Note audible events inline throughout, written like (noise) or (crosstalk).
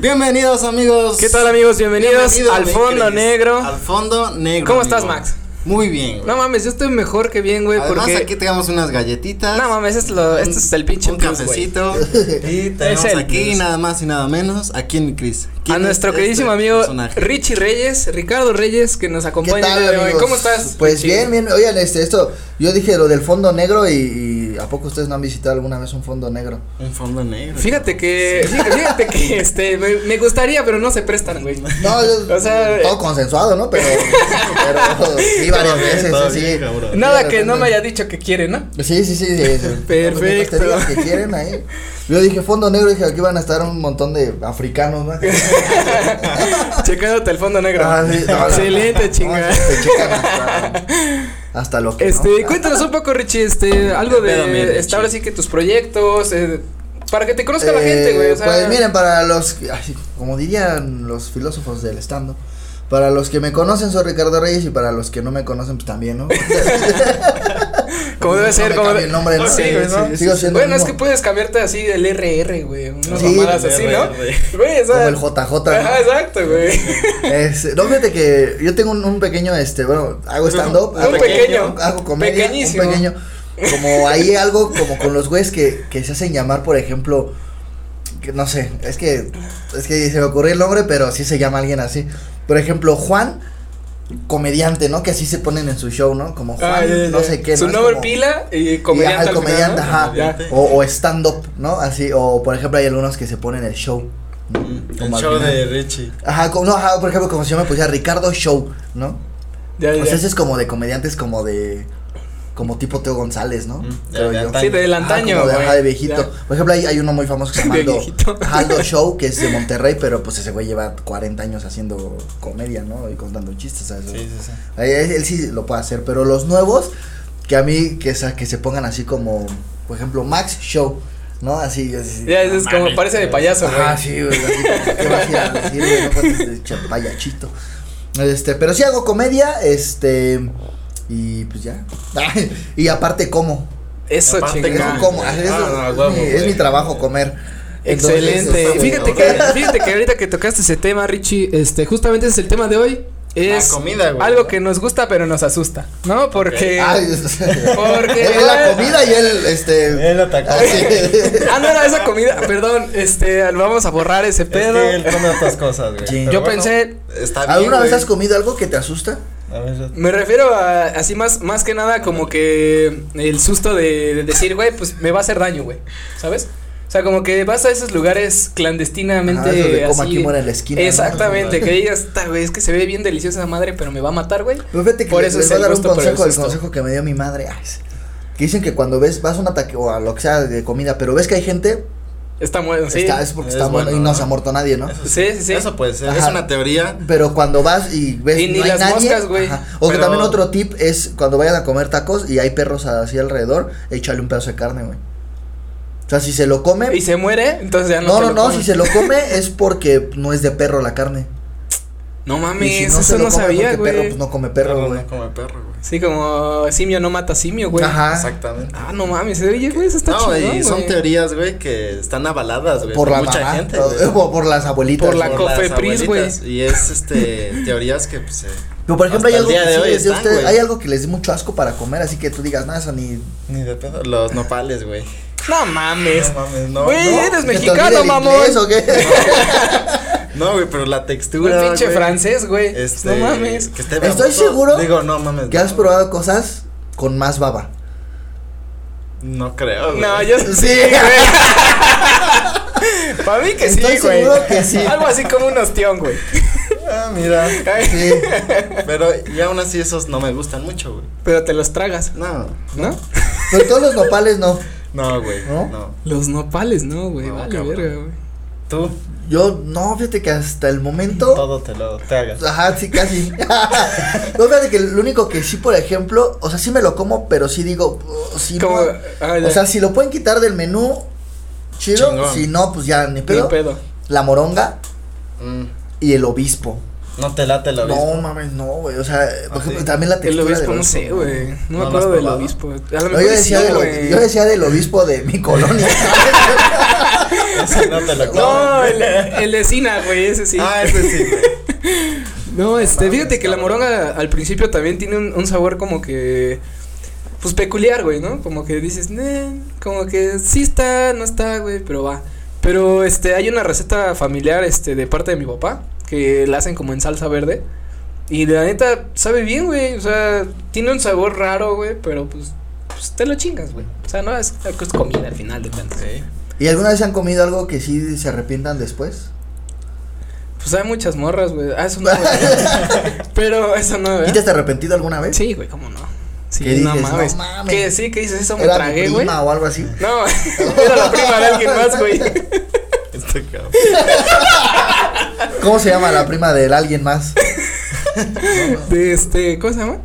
Bienvenidos amigos. ¿Qué tal amigos? Bienvenidos Bienvenido, al mi Fondo. Negro. Al fondo negro. ¿Cómo amigo. estás, Max? Muy bien. güey. No mames, yo estoy mejor que bien, güey, Además porque aquí tenemos unas galletitas. No mames, esto es, lo, esto es el pinche un plus, cafecito. (laughs) y tenemos aquí nada más y nada menos. Aquí en Cris. A nuestro queridísimo amigo Richie Reyes, Ricardo Reyes, que nos ¿Qué acompaña tal, hoy. ¿Cómo estás? Pues Richie? bien, bien. Oigan, este, esto, yo dije lo del fondo negro y, y ¿a poco ustedes no han visitado alguna vez un fondo negro? Un fondo negro. Fíjate que, fíjate, fíjate que, este, me, me gustaría, pero no se prestan, güey. No, yo- O sea, todo consensuado, ¿no? Pero, pero sí, varias veces, sí, bien, sí. cabrón. Nada que no me haya dicho que quiere, ¿no? Sí, sí, sí, sí, sí. (laughs) Perfecto. Que quieren ahí. Yo dije fondo negro, dije aquí van a estar un montón de africanos, ¿no? (laughs) (laughs) Checándote el fondo negro. Ah, sí, no. Excelente, No, chinga. te checan hasta, hasta lo que Este, no. cuéntanos un poco, Richie, este, algo ¿Qué pedo, mi de, ahora sí que tus proyectos, eh, para que te conozca la Eh, gente, güey, o sea. Pues miren, para los, ay, como dirían los filósofos del estando, para los que me conocen soy Ricardo Reyes y para los que no me conocen pues también, ¿no? (laughs) como debe no ser, como cambie el nombre, ¿no? Sí, Sí, güey, ¿no? sí, sigo siendo Bueno, el es que puedes cambiarte así del RR, güey, unas Sí, mamadas así, ¿no? Güey. Como el JJ, ¿no? Ajá, exacto, güey. Es- no, fíjate que yo tengo un, un pequeño, este, bueno, hago stand-up. Un hago- pequeño, Hago comedia. pequeñísimo. Un pequeño. Como ahí algo, como con los güeyes que, que se hacen llamar, por ejemplo, que no sé, es que, es que se me ocurrió el nombre, pero sí se llama alguien así. Por ejemplo, Juan, comediante, ¿no? Que así se ponen en su show, ¿no? Como Juan, Ah, ya, ya, no ya. sé qué. Su nombre como- pila y y, comediante. ajá, el al final, comediante, ¿no? ajá. Ya. O, o stand-up, ¿no? Así, o por ejemplo, hay algunos que se ponen el show. ¿no? El show de Richie. Ajá, como, no, ajá, por ejemplo, como si yo me pusiera Ricardo Show, ¿no? Ya, ya. O sea, ese es como de comediantes como de como tipo Teo González, ¿no? Mm, de- Creo de yo. Sí, del Ajá, antaño, como de, ajá, de viejito. Ya. Por ejemplo, hay, hay uno muy famoso que se (laughs) llama (laughs) Aldo, Show, que es de Monterrey, pero pues ese güey lleva 40 años haciendo comedia, ¿no? Y contando chistes, ¿sabes? Sí, sí, sí. Él, él sí lo puede hacer, pero los nuevos, que a mí, que, sa- que se pongan así como, por ejemplo, Max Show, ¿no? Así, así. Ya, es como parece de payaso, güey. Ah, sí, güey. así como, ¿Qué vas a ir a decir, güey? No puedes decir payachito. Este, pero sí hago comedia, este, y pues ya. y aparte como. Eso, Aparte, chinga. Eso como, eso Ah, es, mi, es güey. mi trabajo comer. Excelente. Entonces, fíjate que, fíjate que ahorita que tocaste ese tema, Richie, este, justamente ese es el tema de hoy. Es La comida, güey. algo que nos gusta pero nos asusta, ¿no? Porque. Ay, es- Porque- es la comida y él, este. Él atacó. así. Ah, no era esa comida, perdón, este, vamos a borrar ese Es pedo. que él come otras cosas, güey. Yo bueno, pensé, Está bien. ¿Alguna vez has comido algo que te asusta? A ver, me refiero a así más, más que nada como que el susto de, de decir, güey, pues me va a hacer daño, güey, ¿sabes? O sea, como que vas a esos lugares clandestinamente. Ah, eso de como así. aquí muere la esquina, ¿no? Exactamente, que digas, "Ta, güey, es que se ve bien deliciosa esa madre, pero me va a matar, güey. Pero fíjate que Por les, eso les es voy a dar un el consejo, el consejo que me dio mi madre. ay, que dicen que cuando ves, vas a un ataque o a lo que sea de comida, pero ves que hay gente, está, es porque Es está bueno, bueno, y no ¿no? se ha muerto nadie, ¿no? Eso Sí, sí, sí. Eso puede ser. Ajá. Es una teoría. Pero cuando vas y ves Y ni no hay las nadie, moscas, güey. O que Pero- también otro tip es cuando vayan a comer tacos y hay perros así alrededor, échale un pedazo de carne, güey. O sea, si se lo come, Y se muere, entonces ya no. no, te no, lo no, comes. si se lo come (laughs) es porque no es de perro la carne. No mames, si eso se lo no come sabía, porque güey. perro pues no come perro, Perro güey. no come perro, güey. Sí, como simio no mata simio, güey. Ajá. Exactamente. Ah, no mames, oye, güey, eso está no, chido. y son teorías, güey, que están avaladas, güey. Por la mucha mamá, gente. o- güey. por, por las abuelitas. Por la Cofepris, güey. Y es, este, (laughs) teorías que, pues, eh, Pero por ejemplo, hay algo, que sí hoy les dé están, usted- hay algo que les dé mucho asco para comer, así que tú digas, nada, eso ni. ni de pedo. Los nopales, güey. No mames. No mames, no. Güey, no, eres ¿Que te mexicano, mamón. inglés o qué? (laughs) No, güey, pero la Un textura. pinche güey, francés, güey. Este, No mames. Que esté Estoy baboso. seguro Digo, no mames. que has no. probado cosas con más baba. No creo, güey. No, yo (laughs) sí, (laughs) güey. Para mí que sí, Estoy güey. seguro que sí. Algo así como un ostión, güey. Ah, mira. Sí. Pero y aún así esos no me gustan mucho, güey. Pero te los tragas, No. ¿no? Pero todos los nopales no. No, güey. ¿No? No. Los nopales, no, güey. No, vale, cabrón. verga, güey. Tú, Yo, no, fíjate que hasta el momento. todo te lo te hagas. Ajá, sí, casi. (laughs) (laughs) no, fíjate que lo único que sí, por ejemplo, o sea, sí me lo como, pero sí digo, oh, no. ah. O sea, si lo pueden quitar del menú, chido. Chingón. Si no, pues ya ni Ni pedo. pedo. La moronga Mm, y el obispo. no te late lo No, mismo. mames, no, güey. O sea, por ¿Ah, ejemplo, sí? también la El textura obispo, del no sé, güey. No me ¿No acuerdo del obispo. A lo No, yo sí, decía, del, yo decía del obispo de mi (laughs) colonia. Ese no te lo No, comes. el, el de Sina, güey, ese sí. Ah, ese sí, güey. (laughs) No, este, fíjate que la moronga al principio también tiene un, un sabor como que. Pues peculiar, güey, ¿no? Como que dices, como que sí está, no está, güey, pero va. Pero este, hay una receta familiar, este, de parte de mi papá, que la hacen como en salsa verde. Y la neta, sabe bien, güey. O sea, tiene un sabor raro, güey, pero pues, pues te lo chingas, güey. O sea, no es, es comida al final de cuentas. Sí. ¿Y alguna vez han comido algo que sí se arrepientan después? Pues hay muchas morras, güey. Ah, eso no. (laughs) Pero eso no, ¿Y güey. te has arrepentido alguna vez? Sí, güey, cómo no. Sí, ¿Qué no dices? No mames. mames. Que sí, que dices eso me ¿Era tragué, güey. prima o algo así? No, (laughs) (laughs) era la prima de alguien más, güey. Este cabrón. ¿Cómo se llama la prima de alguien más? De este, ¿cómo se llama?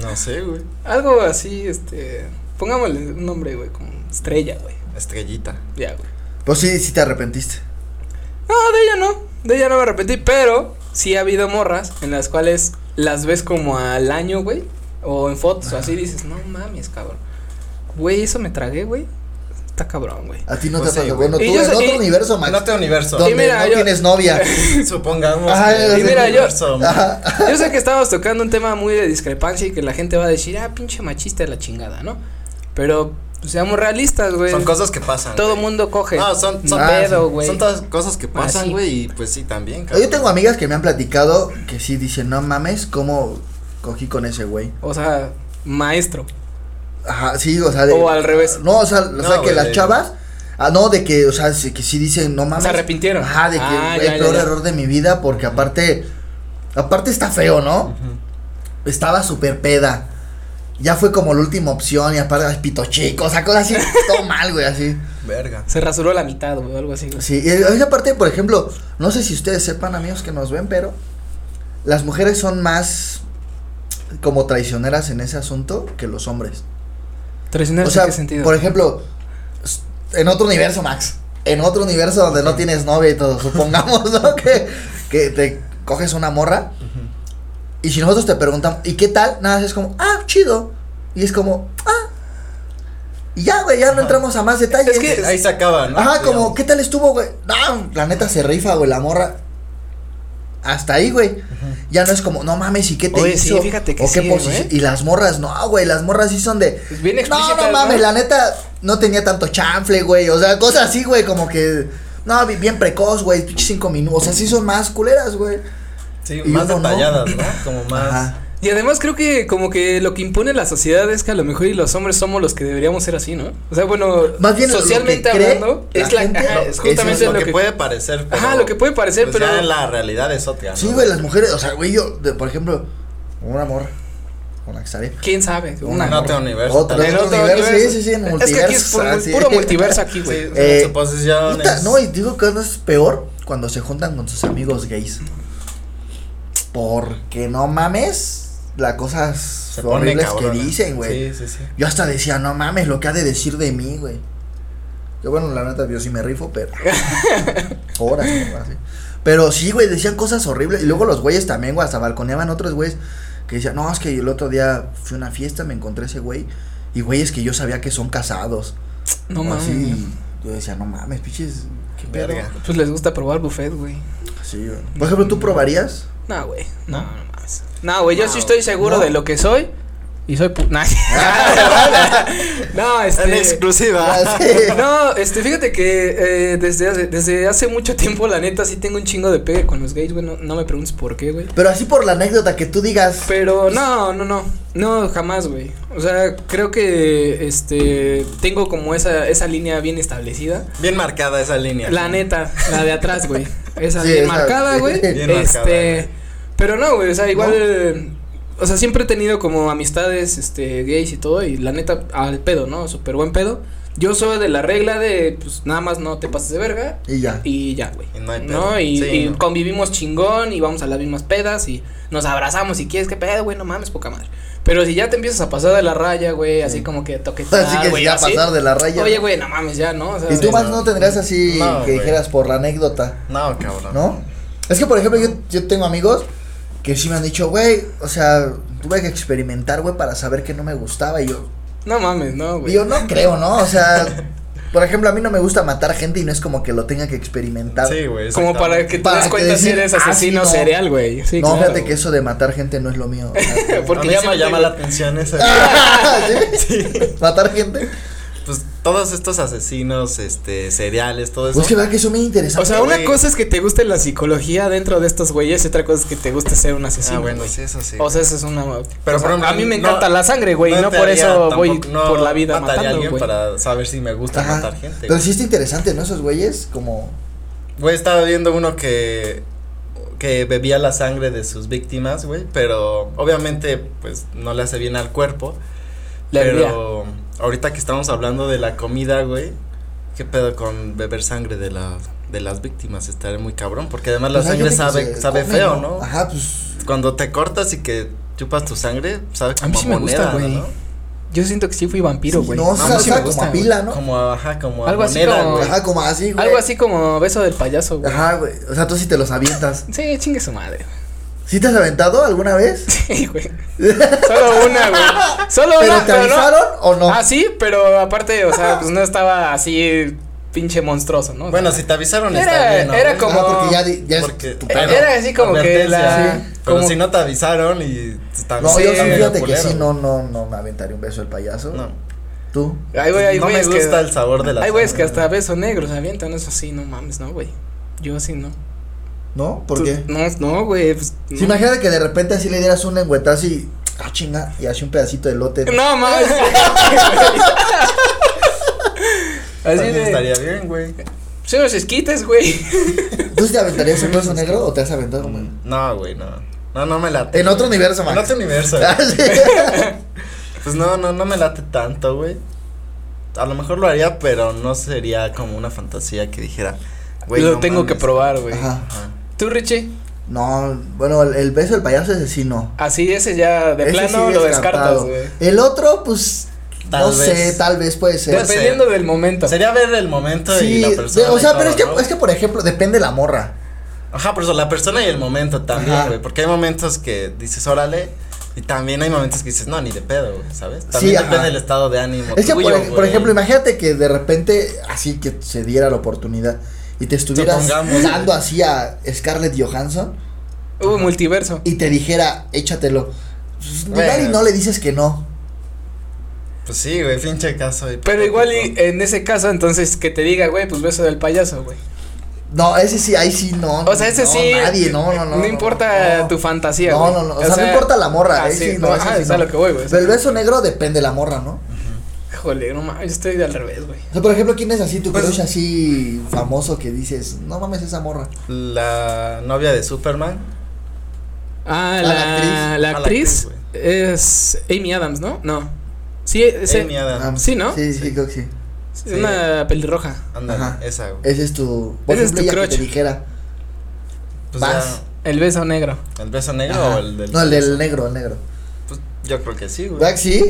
No sé, güey. Algo así, este, pongámosle un nombre, güey, como estrella, güey. Estrellita. Ya, güey. Pues sí, sí te arrepentiste. No, de ella no, de ella no me arrepentí, pero sí ha habido morras en las cuales las ves como al año, güey, o en fotos o así dices, no mames, cabrón. Güey, eso me tragué, güey. Está cabrón, güey. A ti no Pues te sí, güey. Bueno, tú en yo sé- otro y- universo, Max. En otro universo. Donde Y mira, no yo- tienes novia. (laughs) Supongamos. Ajá, que y mira, yo- Ajá. (laughs) Yo sé que estábamos tocando un tema muy de discrepancia y que la gente va a decir, ah, pinche machista de la chingada, ¿no? Pero, pues, seamos realistas, güey. Son cosas que pasan. Todo güey. mundo coge. No, son, son, Ah, pedo, güey. son todas cosas que Ah, pasan, güey. Y pues sí, también, Yo tengo amigas que me han platicado que sí dicen, no mames, ¿cómo cogí con ese güey? O sea, maestro. Ajá, sí, o sea. de- O al revés. No, o sea, o No, sea que güey, las chavas. Ah, no, de que, o sea, que sí dicen, no mames. Se arrepintieron. Ajá, de que, Ah, ya, ya, peor ya. error de mi vida, porque aparte. Aparte está feo, ¿no? Estaba súper peda. Ya fue como la última opción, y aparte, pito chico, o sea, cosas así, (laughs) todo mal, güey, así. Verga. Se rasuró la mitad, güey, o algo así. güey. Sí, y esa parte, por ejemplo, no sé si ustedes sepan, amigos que nos ven, pero las mujeres son más como traicioneras en ese asunto que los hombres. O sea, ¿en qué sentido? por ejemplo, en otro universo, Max, en otro universo donde no tienes novia y todo, supongamos, ¿no? (laughs) Que, que te coges una morra y si nosotros te preguntamos, ¿y qué tal? Nada, es como, ah, chido. Y es como, ah. Y ya, güey, ya no entramos a más detalles. Es que- Ahí se acaba, ¿no? Ajá, como, Digamos. ¿qué tal estuvo, güey? No, la neta se rifa, güey, la morra. Hasta ahí, güey. Ya no es como, no mames, ¿y qué te Oye, sí, hizo? fíjate que o qué sí, güey. Y las morras, no, güey, las morras sí son de. Pues bien No, no mames, la neta no tenía tanto chanfle, güey. O sea, cosas así, güey, como que. No, bi- bien precoz, güey, pinche cinco minutos. O sea, sí son más culeras, güey. Sí, y más uno no. detalladas, ¿no? Como más. Ajá. Y además creo que como que lo que impone la sociedad es que a lo mejor y los hombres somos los que deberíamos ser así, ¿no? O sea, bueno, Más bien lo que socialmente hablando, la es la gente, ajá, es eso justamente es lo, lo que, que puede parecer. Ajá, pero, lo que puede parecer, pues pero Ya la realidad es otra. Sí, güey, las mujeres, o sea, güey, yo, de- por ejemplo, una morra con la que estaré. quién sabe, una En otro universo. Otro, otro otro universo, universo. sí, sí, sí, en Es que aquí es puro, ah, sí. puro multiverso aquí, Sí, güey. (laughs) Eh, suposiciones. Puta, no, y digo que no es peor cuando se juntan con sus amigos gays. Porque no mames, las cosas Se pone horribles cabrón. que dicen, güey. Sí, sí, sí. Yo hasta decía, no mames, lo que ha de decir de mí, güey. Yo, bueno, la neta, yo sí me rifo, pero. (laughs) Horas. Pero sí, güey, decían cosas horribles. Y luego los güeyes también, güey, hasta balconeaban otros güeyes que decían, no, es que el otro día fui a una fiesta, me encontré ese güey. Y güeyes que yo sabía que son casados. No mames. así, yo decía, no mames, pinches. ¿Qué? Verga. Pues les gusta probar buffet, güey. Sí, güey. Por ejemplo, ¿tú probarías? No, güey. No, no No, güey, yo No, sí estoy seguro no. de lo que soy. Y soy pu (laughs) nah. (laughs) no, este. En exclusiva. (laughs) No, este, fíjate que eh, desde, hace, desde hace mucho tiempo, la neta, sí tengo un chingo de pegue con los gays, güey. No, no me preguntes por qué, güey. Pero así por la anécdota que tú digas. Pero no, no, no. No, jamás, güey. O sea, creo que este tengo como esa esa línea bien establecida. Bien marcada esa línea. La neta, la de atrás, güey. Esa Sí, bien esa- marcada, güey. Bien este, marcada. Pero no, güey, o sea, igual o sea, siempre he tenido como amistades este gays y todo y la neta al pedo, ¿no? Súper buen pedo. Yo soy de la regla de pues nada más no te pases de verga Y ya. y ya, güey. Y no hay pedo. ¿No? Y, Sí, y no. convivimos chingón y vamos a las mismas pedas y nos abrazamos si quieres, qué pedo, güey, no mames, poca madre. Pero si ya te empiezas a pasar de la raya, güey, así como que toquetear, (laughs) Así que güey, si ya así. pasar de la raya. Oye, güey, no mames, ya, ¿no? O sea, ¿Y tú Sí, más no. no tendrías así No, que güey. dijeras por la anécdota? No, cabrón. ¿No? Es que, por ejemplo, yo, yo tengo amigos que sí me han dicho, güey, o sea, tuve que experimentar, güey, para saber que no me gustaba. Y yo, No mames, no, y güey. yo no creo, ¿no? O sea, Por ejemplo, a mí no me gusta matar gente y no es como que lo tenga que experimentar. Sí, güey. Como para que te Para des que cuenta si eres ah, sí, asesino no. serial, güey. Sí, no, claro, fíjate que eso de matar gente no es lo mío. (laughs) Porque a mí sí me llama la atención esa. (laughs) (laughs) ¿Sí? ¿Matar gente? Pues todos estos asesinos, este, seriales, todo eso. Pues que verdad que eso me interesa. O sea, una güey. cosa es que te guste la psicología dentro de estos güeyes y otra cosa es que te guste ser un asesino. Ah, bueno, güey. sí, eso sí. O sea, eso es una. Pero, o sea, por ejemplo, a mí me no- encanta la sangre, güey. No, te por eso voy no por la vida mataría a matando, alguien güey. para saber si me gusta Ajá. matar gente. Pero güey. sí está interesante, ¿no? Esos güeyes, como. Güey, estaba viendo uno que que bebía la sangre de sus víctimas, güey, pero obviamente pues no le hace bien al cuerpo. Pero ahorita que estamos hablando de la comida, güey, ¿qué pedo con beber sangre de la de las víctimas? Estaría muy cabrón, porque además la pues, sangre sabe sabe come, feo, ¿no? Ajá, pues. Cuando te cortas y que chupas tu sangre, sabe A mí como sí me gusta, moneda, güey. ¿no? Yo siento que sí fui vampiro, sí, güey. no, sabe, mí sí me gusta, como a pila, ¿no? Como ajá, como a Algo así moneda, como- güey. Ajá, como así, güey. Algo así como beso del payaso, güey. Ajá, güey. O sea, tú sí te los avientas. Sí, chingue su madre. ¿Sí te has aventado alguna vez? (laughs) Sí, güey. (laughs) Solo una, güey. Solo ¿Pero una, te no- avisaron o no? Ah, sí, pero aparte, o sea, pues no estaba así pinche monstruoso, ¿no? O Bueno, sea, si te avisaron Era- está bien, ¿no, era güey? como- Ah, porque ya, di- ya es Porque- tu Pero- pedo. era así como que la. Sí. Pero como- si no te avisaron y No, Sí, yo fíjate que sí, güey. no, no, no me aventaría un beso del payaso. No. ¿Tú? Ay, güey, no me gusta que. el sabor de la Hay güeyes que sangre. hasta beso negro se avientan, eso sí, no mames, no, güey. Yo sí no. ¿No? ¿Por Tú- qué? No, no, güey. Pues, Si no. imagínate que de repente así le dieras un lengüetazo y. Ah, chinga. Y así un pedacito de lote. No mames. (laughs) Así de. estaría bien, güey. Son los esquites, güey. (laughs) ¿Tú te aventarías un beso negro o te has aventado como en- No, güey, no. No, no me late. En otro universo, En Max. otro universo. (laughs) Ah, sí. Pues no, no, no me late tanto, güey. A lo mejor lo haría, pero no sería como una fantasía que dijera, güey. Lo no tengo que mames. probar, güey. Ajá. Ajá. ¿Tú, Richie? No, bueno, el, el beso del payaso ese sí no. Así, ese ya de Ese plano sí lo descartado. descartas, güey. El otro, pues. Tal no vez. sé, tal vez puede ser. Dependiendo del momento. Sería ver el momento y Sí, la de- persona. o y sea, pero es que, es que, por ejemplo, depende la morra. Ajá, pero eso, la persona y el momento también, güey. Porque hay momentos que dices, órale. Y también hay momentos que dices, no, ni de pedo, güey, ¿sabes? También ajá. depende del estado de ánimo. Es que, por, por ejemplo, imagínate que de repente, así que se diera la oportunidad y te estuvieras Supongamos, dando así a Scarlett Johansson Uh, multiverso. y te dijera, échatelo. Pues, Bueno. y no le dices que no. Pues sí, güey, pinche caso. Pero igual y en ese caso, entonces que te diga, güey, pues beso del payaso, güey. No, ese sí, ahí sí no. O sea, ese no, sí. Nadie, no, no, no. No importa no. tu fantasía, No, güey. no, no. O, sea, no importa la morra. ah, ahí sí, no, no, ese ajá, sí no. lo que voy, güey. Pero el beso negro depende de la morra, ¿no? Híjole, no mames, yo estoy de al revés, güey. O sea, por ejemplo, ¿quién es así tu Pues- crush así famoso que dices, no mames esa morra? La novia de Superman. Ah, Ah, la, la actriz. la Ah, la actriz es Amy Adams, ¿no? No. Sí, es Amy Adams. Sí, ¿no? Sí, sí, creo que sí. Sí. una pelirroja. Ándale, Ajá. esa, güey. Ese es tu. Por Ese es tu ella que te crush. dijera. Pues vas. El beso negro. ¿El beso negro Ajá. o el del.? No, el del negro, el negro. Pues yo creo que sí, güey. ¿Verdad que sí?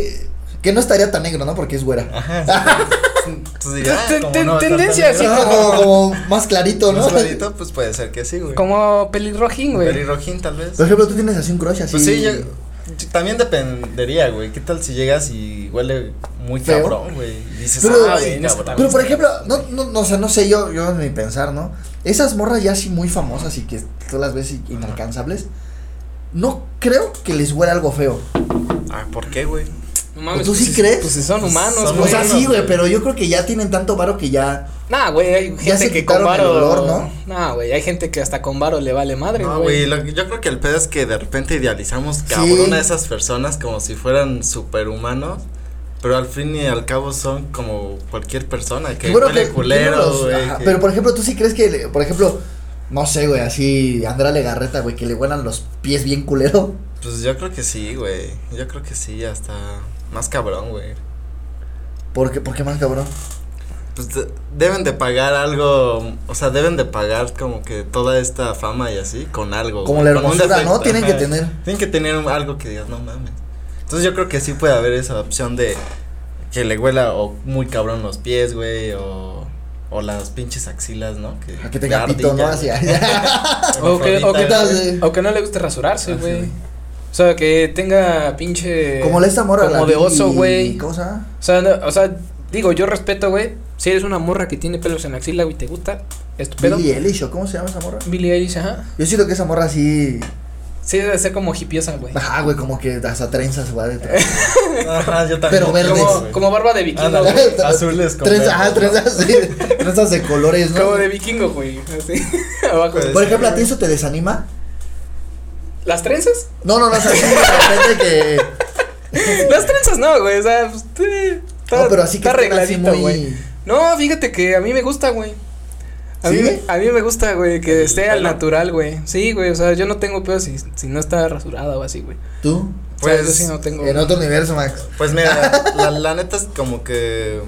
Que no estaría tan negro, ¿no? Porque es güera. Ajá. (laughs) ah, está tendencia así como, como más clarito, ¿no? Más clarito, pues puede ser que sí, güey. Como pelirrojín, güey. Pelirrojín, tal vez. Por ejemplo, tú tienes así un crush así. Pues sí, yo, también dependería, güey. ¿Qué tal si llegas y huele muy Feo. cabrón, güey? Y dices, Pero, ah, güey. Pero por ejemplo, no, no, no, o sea, no sé yo, yo ni pensar, ¿no? Esas morras ya así muy famosas y que tú las ves inalcanzables, no creo que les huela algo feo. Ah, ¿por qué, güey? No mames, ¿Tú pues sí crees? Pues si son humanos, Son o güey. sea, sí, güey, güey. pero yo creo que ya tienen tanto varo que ya. Nah, güey, hay Ya gente se que con varo. olor, ¿no? Nah, güey, hay gente que hasta con varo le vale madre, No, güey, güey. lo que- yo creo que el pedo es que de repente idealizamos cabrón Sí. a esas personas como si fueran superhumanos, pero al fin y al cabo son como cualquier persona que bueno, huele que- culero, no güey. que- Pero por ejemplo, tú sí crees que, por ejemplo, no sé, güey, así Andrea Legarreta, güey, que le huelan los pies bien culero. Pues yo creo que sí, güey. Yo creo que sí, hasta más cabrón, güey. ¿Por qué, por qué más cabrón? Pues de- deben de pagar algo, o sea, deben de pagar como que toda esta fama y así con algo. Como güey, la hermosura, ¿no? Tienen que tener. Tienen que tener un- algo que digas, no mames. Entonces yo creo que sí puede haber esa opción de que le huela o muy cabrón los pies, güey, o, o las pinches axilas, ¿no? Que, que tenga pito, ¿no? Así. (laughs) O que, o, que, o no le guste rasurarse, Ah, sí, güey. O sea, que tenga pinche. Como la esta morra. Como la de oso, güey. ¿Cómo se llama? O sea, no- o sea, digo, yo respeto, güey. Si eres una morra que tiene pelos en la axila, güey, te gusta, es tu pedo. Billie Eilish, ¿o cómo se llama esa morra? Billie Eilish, ajá. Yo siento que esa morra sí. Sí, debe ser como hipiosa, güey. Ajá, güey, como que hasta trenzas, güey. detrás. (laughs) Ajá, yo también. Pero verdes. Como, como barba de vikingo, güey. (laughs) Azules con Trenzas, ajá, trenzas, sí. Trenzas de colores, ¿no? Como de vikingo, güey. Así. (laughs) Abajo. Por ejemplo, ¿a ti eso te desanima? ¿Las trenzas? No, no, no, o sea, sí, de repente que. (laughs) Las trenzas no, güey. O sea, pues, está, No, pero así que está arregladito, muy- güey. No, fíjate que a mí me gusta, güey. A, ¿Sí? mí, a mí me gusta, güey, que ¿El esté al natural, güey. Sí, güey, o sea, yo no tengo pedo si, si no está rasurada o así, güey. ¿Tú? O sea, Pues, yo sí no tengo. En otro universo, Max. Pues mira, (laughs) la, la neta es como que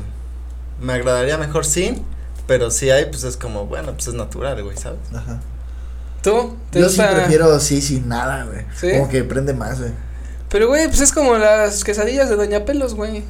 me agradaría mejor sin, pero si hay, pues es como, bueno, pues es natural, güey, ¿sabes? Ajá. ¿Tú? ¿Te Yo sí prefiero sí, sin nada, güey. ¿Sí? Como que prende más, güey. Pero, güey, pues es como las quesadillas de Doña Pelos, güey.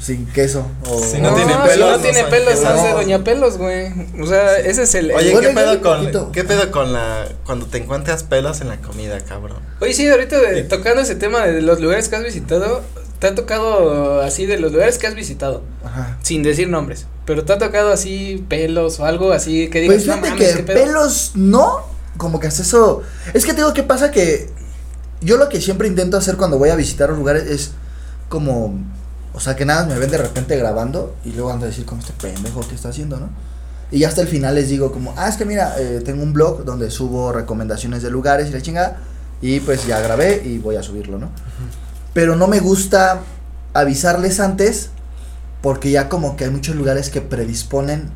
Sin queso. O... Si no tiene si pelos, no no tiene pelos, de Doña Pelos, güey. O sea, ese es el. Oye, ¿qué pedo con qué pedo con la cuando te encuentras pelos en la comida, cabrón? Oye, sí, ahorita de- tocando ese tema de los lugares que has visitado, te ha tocado así de los lugares que has visitado, Ajá. sin decir nombres, pero te ha tocado así pelos o algo así que digas, Pues no fíjate mames, que pelos no, como que hasta eso. Es que te digo, ¿qué pasa? Que yo lo que siempre intento hacer cuando voy a visitar los lugares es como. O sea, que nada, me ven de repente grabando y luego ando a decir, como este pendejo que está haciendo, ¿no? Y ya hasta el final les digo, como, ah, es que mira, eh, tengo un blog donde subo recomendaciones de lugares y la chingada. Y pues ya grabé y voy a subirlo, ¿no? Pero no me gusta avisarles antes porque ya como que hay muchos lugares que predisponen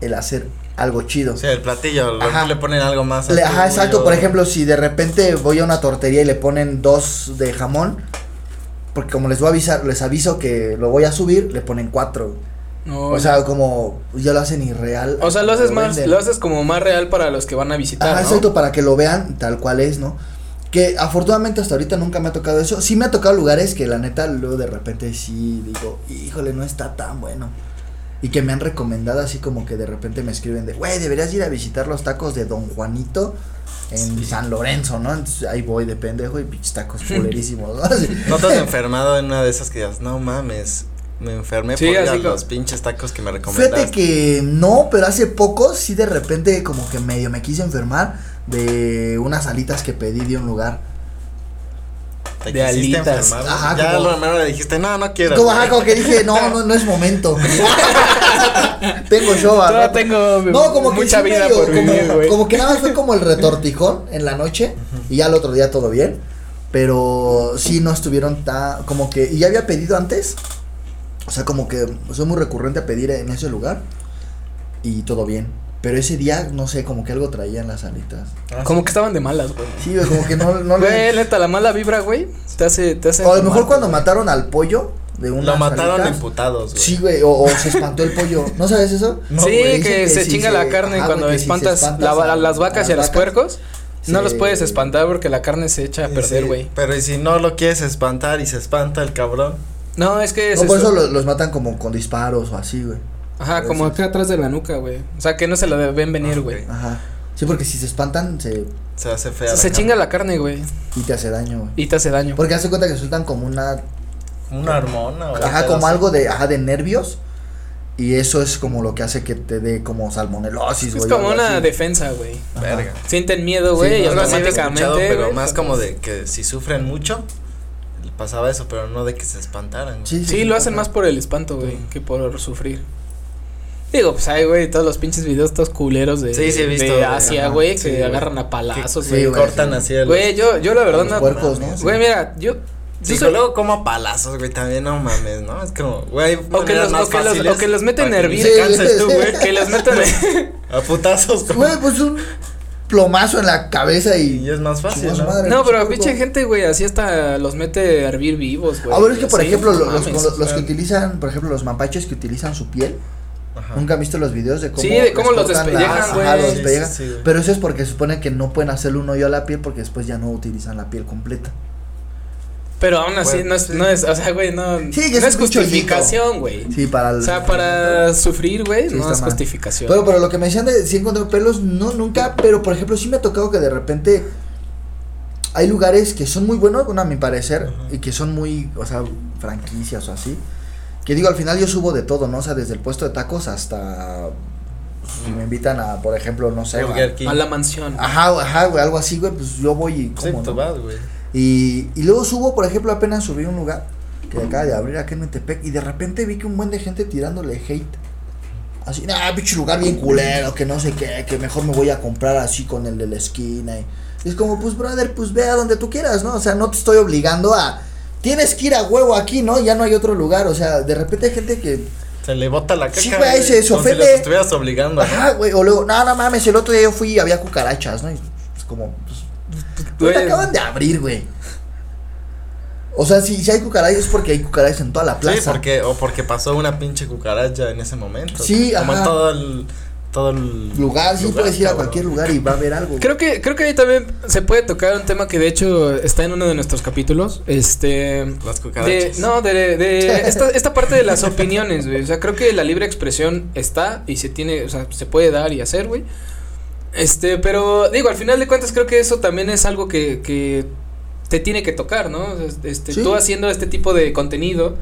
el hacer algo chido. O sea, el platillo, lo- Ajá. le ponen algo más. Le- ajá, exacto. Por ejemplo, si de repente voy a una tortería y le ponen dos de jamón, porque como les voy a avisar, les aviso que lo voy a subir, le ponen cuatro. No, O sea, como ya lo hacen irreal. o sea, lo haces más, venden. lo haces como más real para los que van a visitar, Ajá, ¿no? exacto, para que lo vean tal cual es, ¿no? Que afortunadamente hasta ahorita nunca me ha tocado eso. Sí me ha tocado lugares que la neta luego de repente sí digo, híjole, no está tan bueno. Y que me han recomendado así como que de repente me escriben de, güey, deberías ir a visitar los tacos de Don Juanito en Sí. San Lorenzo, ¿no? Entonces ahí voy de pendejo y pinches tacos (laughs) culerísimos, ¿no? Así. ¿No te has enfermado en una de esas que digas, no mames, me enfermé Sí, por ir a como- los pinches tacos que me recomendaste? Fíjate que no, pero hace poco sí de repente como que medio me quise enfermar de unas alitas que pedí de un lugar. ¿Te de alitas. enfermar? Ajá, ya como- lo primero le dijiste, no, no quiero. Como, ajá, como que dije, no, no, no es momento. (laughs) Tengo Todavía rato. tengo No, como que mucha vida medio, por vivir, como, güey. como que nada más fue como el retortijón en la noche y ya el otro día todo bien. Pero sí no estuvieron tan, como que, y ya había pedido antes. O sea, como que soy muy recurrente a pedir en ese lugar y todo bien. Pero ese día, no sé, como que algo traían las alitas. Ah, Como sí. que estaban de malas, güey. Sí, güey, como que no, no Güey, le... neta, la mala vibra, güey, te hace, te hace. O a lo mejor cuando güey. mataron al pollo de una Lo mataron emputados, güey. Sí, güey, o, o se espantó el pollo. ¿No sabes eso? No, sí, güey, que, se si chinga se- la carne cuando si espantas, la- a- a las vacas a y a los vacas, puercos. No los puedes espantar porque la carne se echa a perder, sí, güey. Pero y si no lo quieres espantar y se espanta el cabrón. No, es que es No, por eso. eso lo- los matan como con disparos o así, güey. Ajá, como acá atrás de la nuca, güey. O sea, que no se lo deben venir, Ah, güey. Ajá. Sí, porque si se espantan, se. Se hace fea. Se, la se carne. chinga la carne, güey. y te hace daño, güey. Y te hace daño. Porque hace cuenta que sueltan como una. Una hormona, o Ajá, como algo de. Ajá, de nervios. Y eso es como lo que hace que te dé como salmonelosis, Es güey. como algo una así. defensa, güey. Verga. Sienten miedo, Sí, güey, y no, no, sí lo he automáticamente. pero güey, más como de que si sufren mucho, pasaba eso, pero no de que se espantaran. güey. Sí, sí, Sí, lo hacen más por el espanto, güey, que por sufrir. Digo, pues hay, güey, todos los pinches videos, estos culeros de, Sí, sí, he visto, de güey, Asia, güey, sí, que agarran a palazos, Sí, güey. Cortan sí. así. Güey, yo, yo la verdad Los no. puercos, ¿no? Güey, mira, yo. Sí, yo luego como a palazos, güey, también no mames, ¿no? Es como, güey, o que, los, más o, que los, fáciles o que los meten que hervir. tú, güey. Que los meten. (laughs) A putazos, Güey, pues un plomazo en la cabeza y. Y es más fácil, ¿no? madre. no, pero pinche gente, güey, así hasta los mete a hervir vivos, güey. A ver, es que por Sí, ejemplo, los, mames, los, los que utilizan, por ejemplo, los mapaches que utilizan su piel, Ajá. ¿nunca han visto los videos de cómo Sí, de cómo los despellejan, güey. los Sí, despellejan. sí, sí, güey. Pero eso es porque supone que no pueden hacerle un hoyo a la piel porque después ya no utilizan la piel completa. Pero aún así Bueno, no es, sí. no es, o sea, güey, no, Sí, que no es justificación, güey. Sí, para el... O sea, para sufrir, güey, Sí, no es mal. justificación. Pero, pero lo que me decían de si encontré pelos, no, nunca, pero por ejemplo sí me ha tocado que de repente hay lugares que son muy buenos, bueno, a mi parecer, y que son muy, o sea, franquicias o así, Que digo, al final yo subo de todo, ¿no? O sea, desde el puesto de tacos hasta. Si me invitan a, por ejemplo, no sé. A- la mansión. Ajá, ajá, güey, algo así, güey, pues yo voy y Sí, ¿no? vas, güey. Y, y luego subo, por ejemplo, apenas subí a un lugar que acaba de abrir aquí en Metepec y de repente vi que un buen de gente tirándole hate. Así, nah, pinche lugar bien culero, que no sé qué, que mejor me voy a comprar así con el de la esquina. Y, y es como, pues, brother, pues ve a donde tú quieras, ¿no? O sea, no te estoy obligando a. Tienes que ir a huevo aquí, ¿no? Ya no hay otro lugar. O sea, de repente hay gente que. Se le bota la caca. Sí, güey, se- se como si ofende. los estuvieras obligando. Ajá, güey. O luego, no, no mames, el otro día yo fui y había cucarachas, ¿no? Y es como, pues, Pues Güey. acaban de abrir, güey. O sea, si, si hay cucarachas es porque hay cucarachas en toda la plaza. Sí, porque, o porque pasó una pinche cucaracha en ese momento. Sí, Como ajá. en todo el, todo el Lugar, sí, lugar, puedes ir a cualquier lugar y va a haber algo. Creo que, creo que ahí también se puede tocar un tema que de hecho está en uno de nuestros capítulos. Este. Las De, no, de, de (laughs) esta, esta parte de las opiniones, güey. O sea, creo que la libre expresión está y se tiene, o sea, se puede dar y hacer, güey. Este, pero digo, al final de cuentas creo que eso también es algo que, que te tiene que tocar, ¿no? Este, Sí. tú haciendo este tipo de contenido,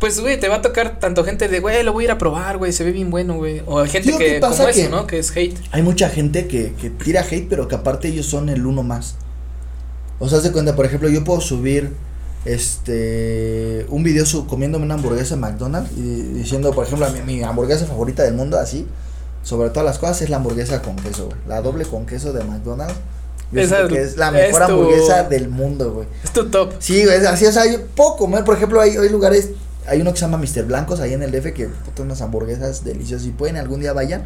pues, güey, te va a tocar tanto gente de, güey, lo voy a ir a probar, güey, se ve bien bueno, güey. O hay gente que, ¿qué pasa como eso, que- ¿no? Que es hate. Hay mucha gente que, que tira hate, pero que aparte ellos son el uno más. O sea, de cuenta, por ejemplo, yo puedo subir este un video su- comiéndome una hamburguesa en McDonald's y diciendo, por ejemplo, mi, mi hamburguesa favorita del mundo, así, sobre todas las cosas, es la hamburguesa con queso, güey. La doble con queso de McDonald's. Yo Esa que es- la es mejor tu- hamburguesa del mundo, güey. Es tu top. Sí, güey, así, o sea, yo puedo comer, por ejemplo, hay, hay lugares, hay uno que se llama Mr. Blancos ahí en el DF que puta unas hamburguesas deliciosas, si pueden algún día vayan,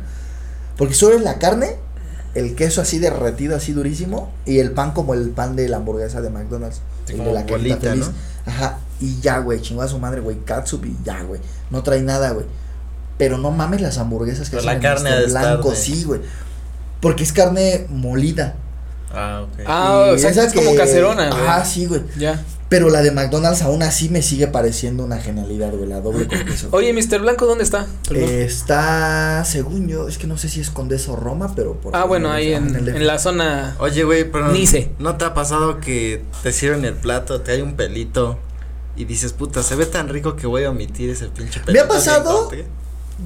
porque solo es la carne, el queso así derretido, así durísimo, y el pan como el pan de la hamburguesa de McDonald's, Sí, como de la bolita, feliz. ¿no? Ajá, y ya, güey, chingó a su madre, güey, catsup y ya, güey, no trae nada, güey, pero no mames las hamburguesas que Pero hacen la en carne Mr. Blanco, de- sí, güey, porque es carne molida. Ah, ok. Ah, y o sea, esa es como caserona, güey. Ah, sí, güey. Ya. Pero la de McDonald's aún así me sigue pareciendo una genialidad, güey, la doble con queso. (clears throat) Oye, Mr. Blanco, ¿dónde está? Eh, está, según yo, es que no sé si es Condesa o Roma, pero por ah, bueno, ahí en, en la zona. Oye, güey, pero Nice. ¿no te ha pasado que te sirven el plato, te hay un pelito y dices, puta, se ve tan rico que voy a omitir ese pinche pelito? Me ha pasado,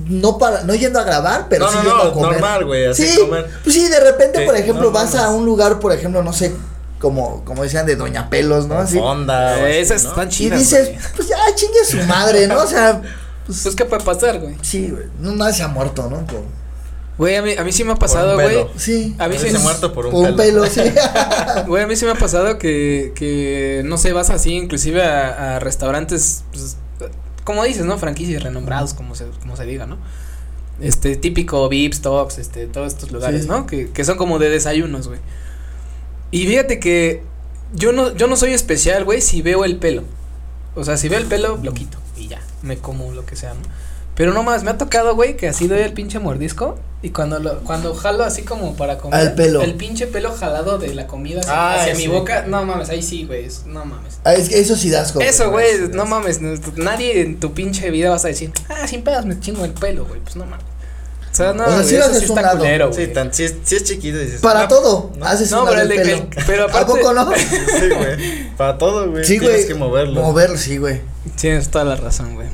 No para, no yendo a grabar, pero No, sí no, yendo no, a comer. normal, güey, así sí, comer. pues sí, de repente, Sí, por ejemplo, no vas a un lugar, por ejemplo, no sé, como, como decían, de Doña Pelos, ¿no? Así. Eh, esas ¿no? están Y chidas. dices, güey. pues ya, chingue su madre, ¿no? O sea, pues, Pues, ¿qué puede pasar, güey? sí, güey, no, nadie se ha muerto, ¿no? Güey, a mí, a mí sí me ha pasado, un güey. sí. A mí sí. Se ha muerto por un Por un pelo. pelo, sí. (laughs) Güey, a mí sí me ha pasado que, que no sé, vas así, inclusive a, a restaurantes, pues, como dices, ¿no? Franquicias renombrados, como se, como se diga, ¿no? Este, típico Vips, Tops, este, todos estos lugares, Sí. ¿no? Que, que son como de desayunos, güey. Y fíjate que yo no, yo no soy especial, güey, si veo el pelo. O sea, si veo el pelo, lo quito y ya, me como lo que sea, ¿no? Pero no más, me ha tocado, güey, que así doy el pinche mordisco y cuando lo, cuando jalo así como para comer. Al pelo. El pinche pelo jalado de la comida hacia, Ah, hacia sí. mi boca, no mames, ahí sí, güey, no mames. Ah, es que eso sí das como. Eso, güey, no mames, no- nadie en tu pinche vida vas a decir, ah, sin pedos me chingo el pelo, güey, pues no mames. O sea, no, O sea, sí lo eso haces sí un está lado. culero, Sí, tan, si, es, si es chiquito dices. Para ah, todo, ¿no? haces No, una pero el pelo. que- pero (laughs) ¿A aparte- poco no? Sí, güey. Para todo, güey. Sí, Tienes güey. que moverlo. Moverlo, sí, güey. Tienes toda la razón, güey.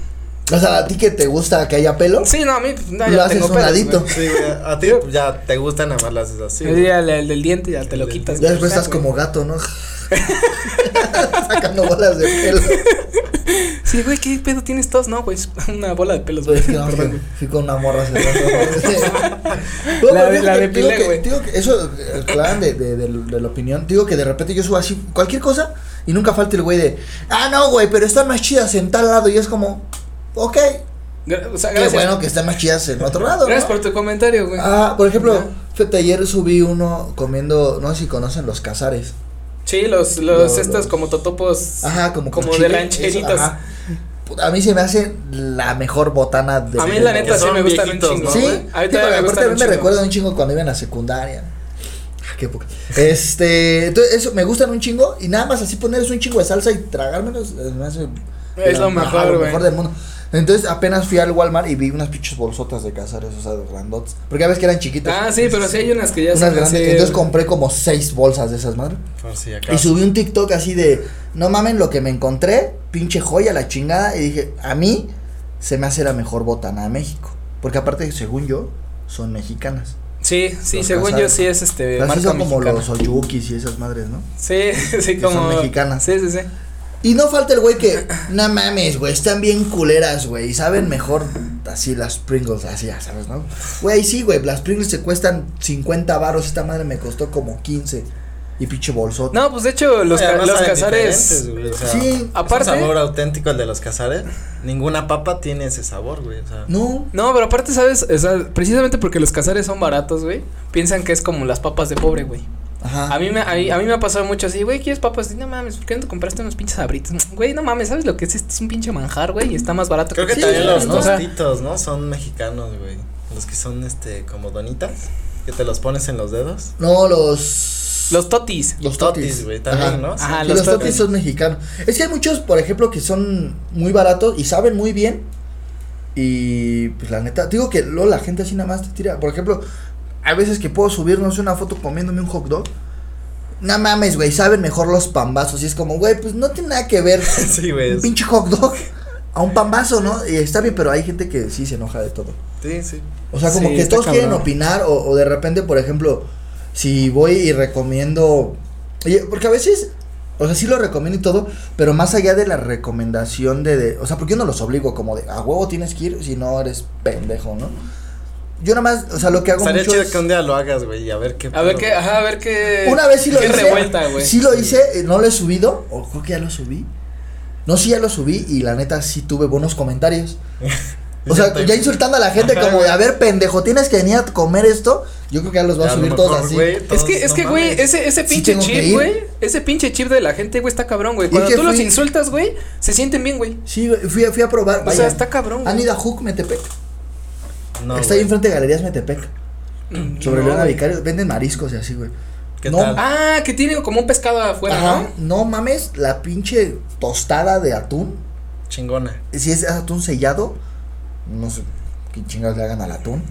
O sea, a ti que te gusta que haya pelo, Sí, no, a mí, no, lo ya haces tengo un pelos, ladito. güey. Sí, güey. A ti ya te gusta nada más las haces así. El el del diente ya te lo El quitas. Ya después estás como gato, ¿no? (laughs) Sacando bolas de pelo. Sí, güey, ¿qué pedo tienes todos? No, güey, (laughs) una bola de pelos, güey. no, fui, fui con una morra. (laughs) La de- la de digo güey. Eso, claro, de, de, de, de la opinión. Digo que de repente yo subo así cualquier cosa y nunca falta el güey de, ah, no, güey, pero están más chidas en tal lado. Y es como, ok, O sea, qué bueno que están más chidas en otro lado. Gracias ¿no? por tu comentario, güey. Ah, por ejemplo, ayer subí uno comiendo, no sé si conocen los cazares. Sí, los, los, Los- estos los- como totopos. Ajá, como Como de eso, ajá. Puta, A mí se me hace la mejor botana de A mí la neta sí me gustan un chingo. ¿no, Sí, sí, me aparte a me chingo. recuerda un chingo cuando iba en la secundaria. Ah, qué poca. Este, entonces eso me gustan un chingo y nada más así ponerles un chingo de salsa y tragármelos eh, me hace Es lo mejor, lo mejor del mundo. Entonces apenas fui al Walmart y vi unas pinches bolsotas de cazares, o sea, de grandotes. Porque ya ves que eran chiquitos. Ah, sí, pero sí hay unas que ya unas son grandes. Entonces compré como seis bolsas de esas madres. Por si Y subí un TikTok así de, no mamen lo que me encontré, pinche joya la chingada. Y dije, a mí se me hace la mejor botana de México. Porque aparte, según yo, son mexicanas. Sí, sí, Los según yo casares. sí es este Así marca son como mexicana. los oyukis y esas madres, ¿no? Sí, (laughs) sí, que son como mexicanas. Sí, sí, sí. Y no falta el güey que, no mames, güey, están bien culeras, güey, y saben mejor así las Pringles, así ya sabes, ¿no? Güey, sí, güey, las Pringles se cuestan 50 varos, esta madre me costó como 15 y pinche bolsote. No, pues de hecho los, ca- los cazares o sea, Sí, aparte- Es un sabor auténtico el de los cazares. Ninguna papa tiene ese sabor, güey. O sea, No, No, pero aparte, ¿sabes? O sea, precisamente porque los cazares son baratos, güey, piensan que es como las papas de pobre, güey. Ajá. A mí, me, a, mí, a mí me ha pasado mucho así, güey, ¿quieres papas? Y, no mames, ¿por qué no te compraste unos pinches abritos? Güey, no mames, ¿sabes lo que es? Este es un pinche manjar, güey, y está más barato. creo que también los ¿no? Tostitos, ¿no? Son mexicanos, güey. Los que son, este, como donitas. Que te los pones en los dedos. No, los. Los totis. Los totis, totis. güey, también, Ajá. ¿no? Ajá, Sí, los los, totis. totis. son mexicanos. Es que hay muchos, por ejemplo, que son muy baratos y saben muy bien. Y pues la neta, digo que luego la gente así nada más te tira. Por ejemplo, hay veces que puedo subir, no sé, una foto comiéndome un hot dog. No mames, güey, saben mejor los pambazos. Y es como, güey, pues no tiene nada que ver (laughs) sí, güey. un pinche hot dog a un pambazo, ¿no? Y está bien, pero hay gente que sí se enoja de todo. Sí, sí. O sea, como Sí, que todos quieren opinar o, o de repente, por ejemplo, si voy y recomiendo, oye, porque a veces, o sea, sí lo recomiendo y todo, pero más allá de la recomendación de, de o sea, porque yo no los obligo como de, a huevo tienes que ir, si no eres pendejo, ¿no? Yo nada más, o sea, lo que hago Estaría mucho chido es- que un día lo hagas, güey, y a ver qué. A ver qué, ajá, a ver qué. Una vez sí lo qué hice. revuelta, güey. Sí lo hice, eh, no lo he subido, o creo que ya lo subí. No, sí ya lo subí y la neta sí tuve buenos comentarios. (laughs) O sea, ya insultando a la gente Ajá, como de, a ver, pendejo, tienes que venir a comer esto. Yo creo que ya los voy a subir mejor, todos así. Es todos, que, es no que, güey, ese, ese Sí pinche que chip, güey, ese pinche chip de la gente, güey, está cabrón, güey. Cuando tú los fui- insultas, güey, se sienten bien, güey. Sí, güey, fui, a- fui a probar. O vaya. sea, está cabrón, güey. Han ido a Hook Metepec. No, Está ahí güey. enfrente de Galerías Metepec. (clears throat) Sobre no, Leona. Vicario. Venden mariscos y así, güey. ¿Qué no. tal? Ah, que tiene como un pescado afuera, Ajá. No mames, la pinche tostada de atún. Chingona. Si es atún sellado, no sé qué chingados le hagan al atún.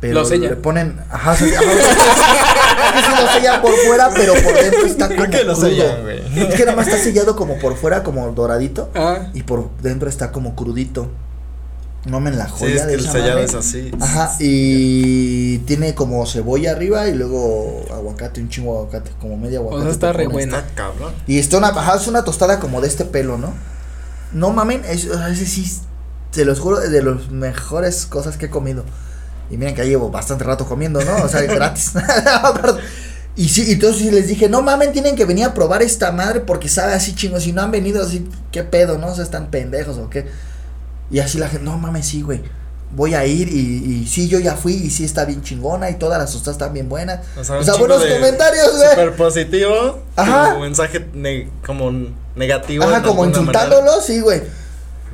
Pero Lo sellan. le ponen. Ajá, se- ajá, es que sí lo sellan por fuera, pero por dentro está como. Lo sellan, güey. Es que nada más está sellado como por fuera, como doradito. Ah, Y por dentro está como crudito. No me la Sí, joya es que de el esa sellado madre. es así. Ajá, y tiene como cebolla arriba y luego aguacate, un chingo de aguacate, como media aguacate. sea, está re pones. buena. Está cabrón. Y está una, ajá, es una tostada como de este pelo, ¿no? No mamen, es, o sea, ese sí, se los juro, es de las mejores cosas que he comido. Y miren que ya llevo bastante rato comiendo, ¿no? O sea, (laughs) gratis. (laughs) Perdón. y sí, y entonces sí les dije, no mamen, tienen que venir a probar esta madre porque sabe así chingo. Si no han venido así, ¿qué pedo, no? O sea, están pendejos o qué. Y así la gente, no mames, sí, güey. Voy a ir y, y sí, yo ya fui y sí está bien chingona y todas las tostadas están bien buenas. O sea, un buenos comentarios, güey. Super positivo. Ajá. Tu mensaje ne- como negativo. Ajá, como insultándolo, sí, güey.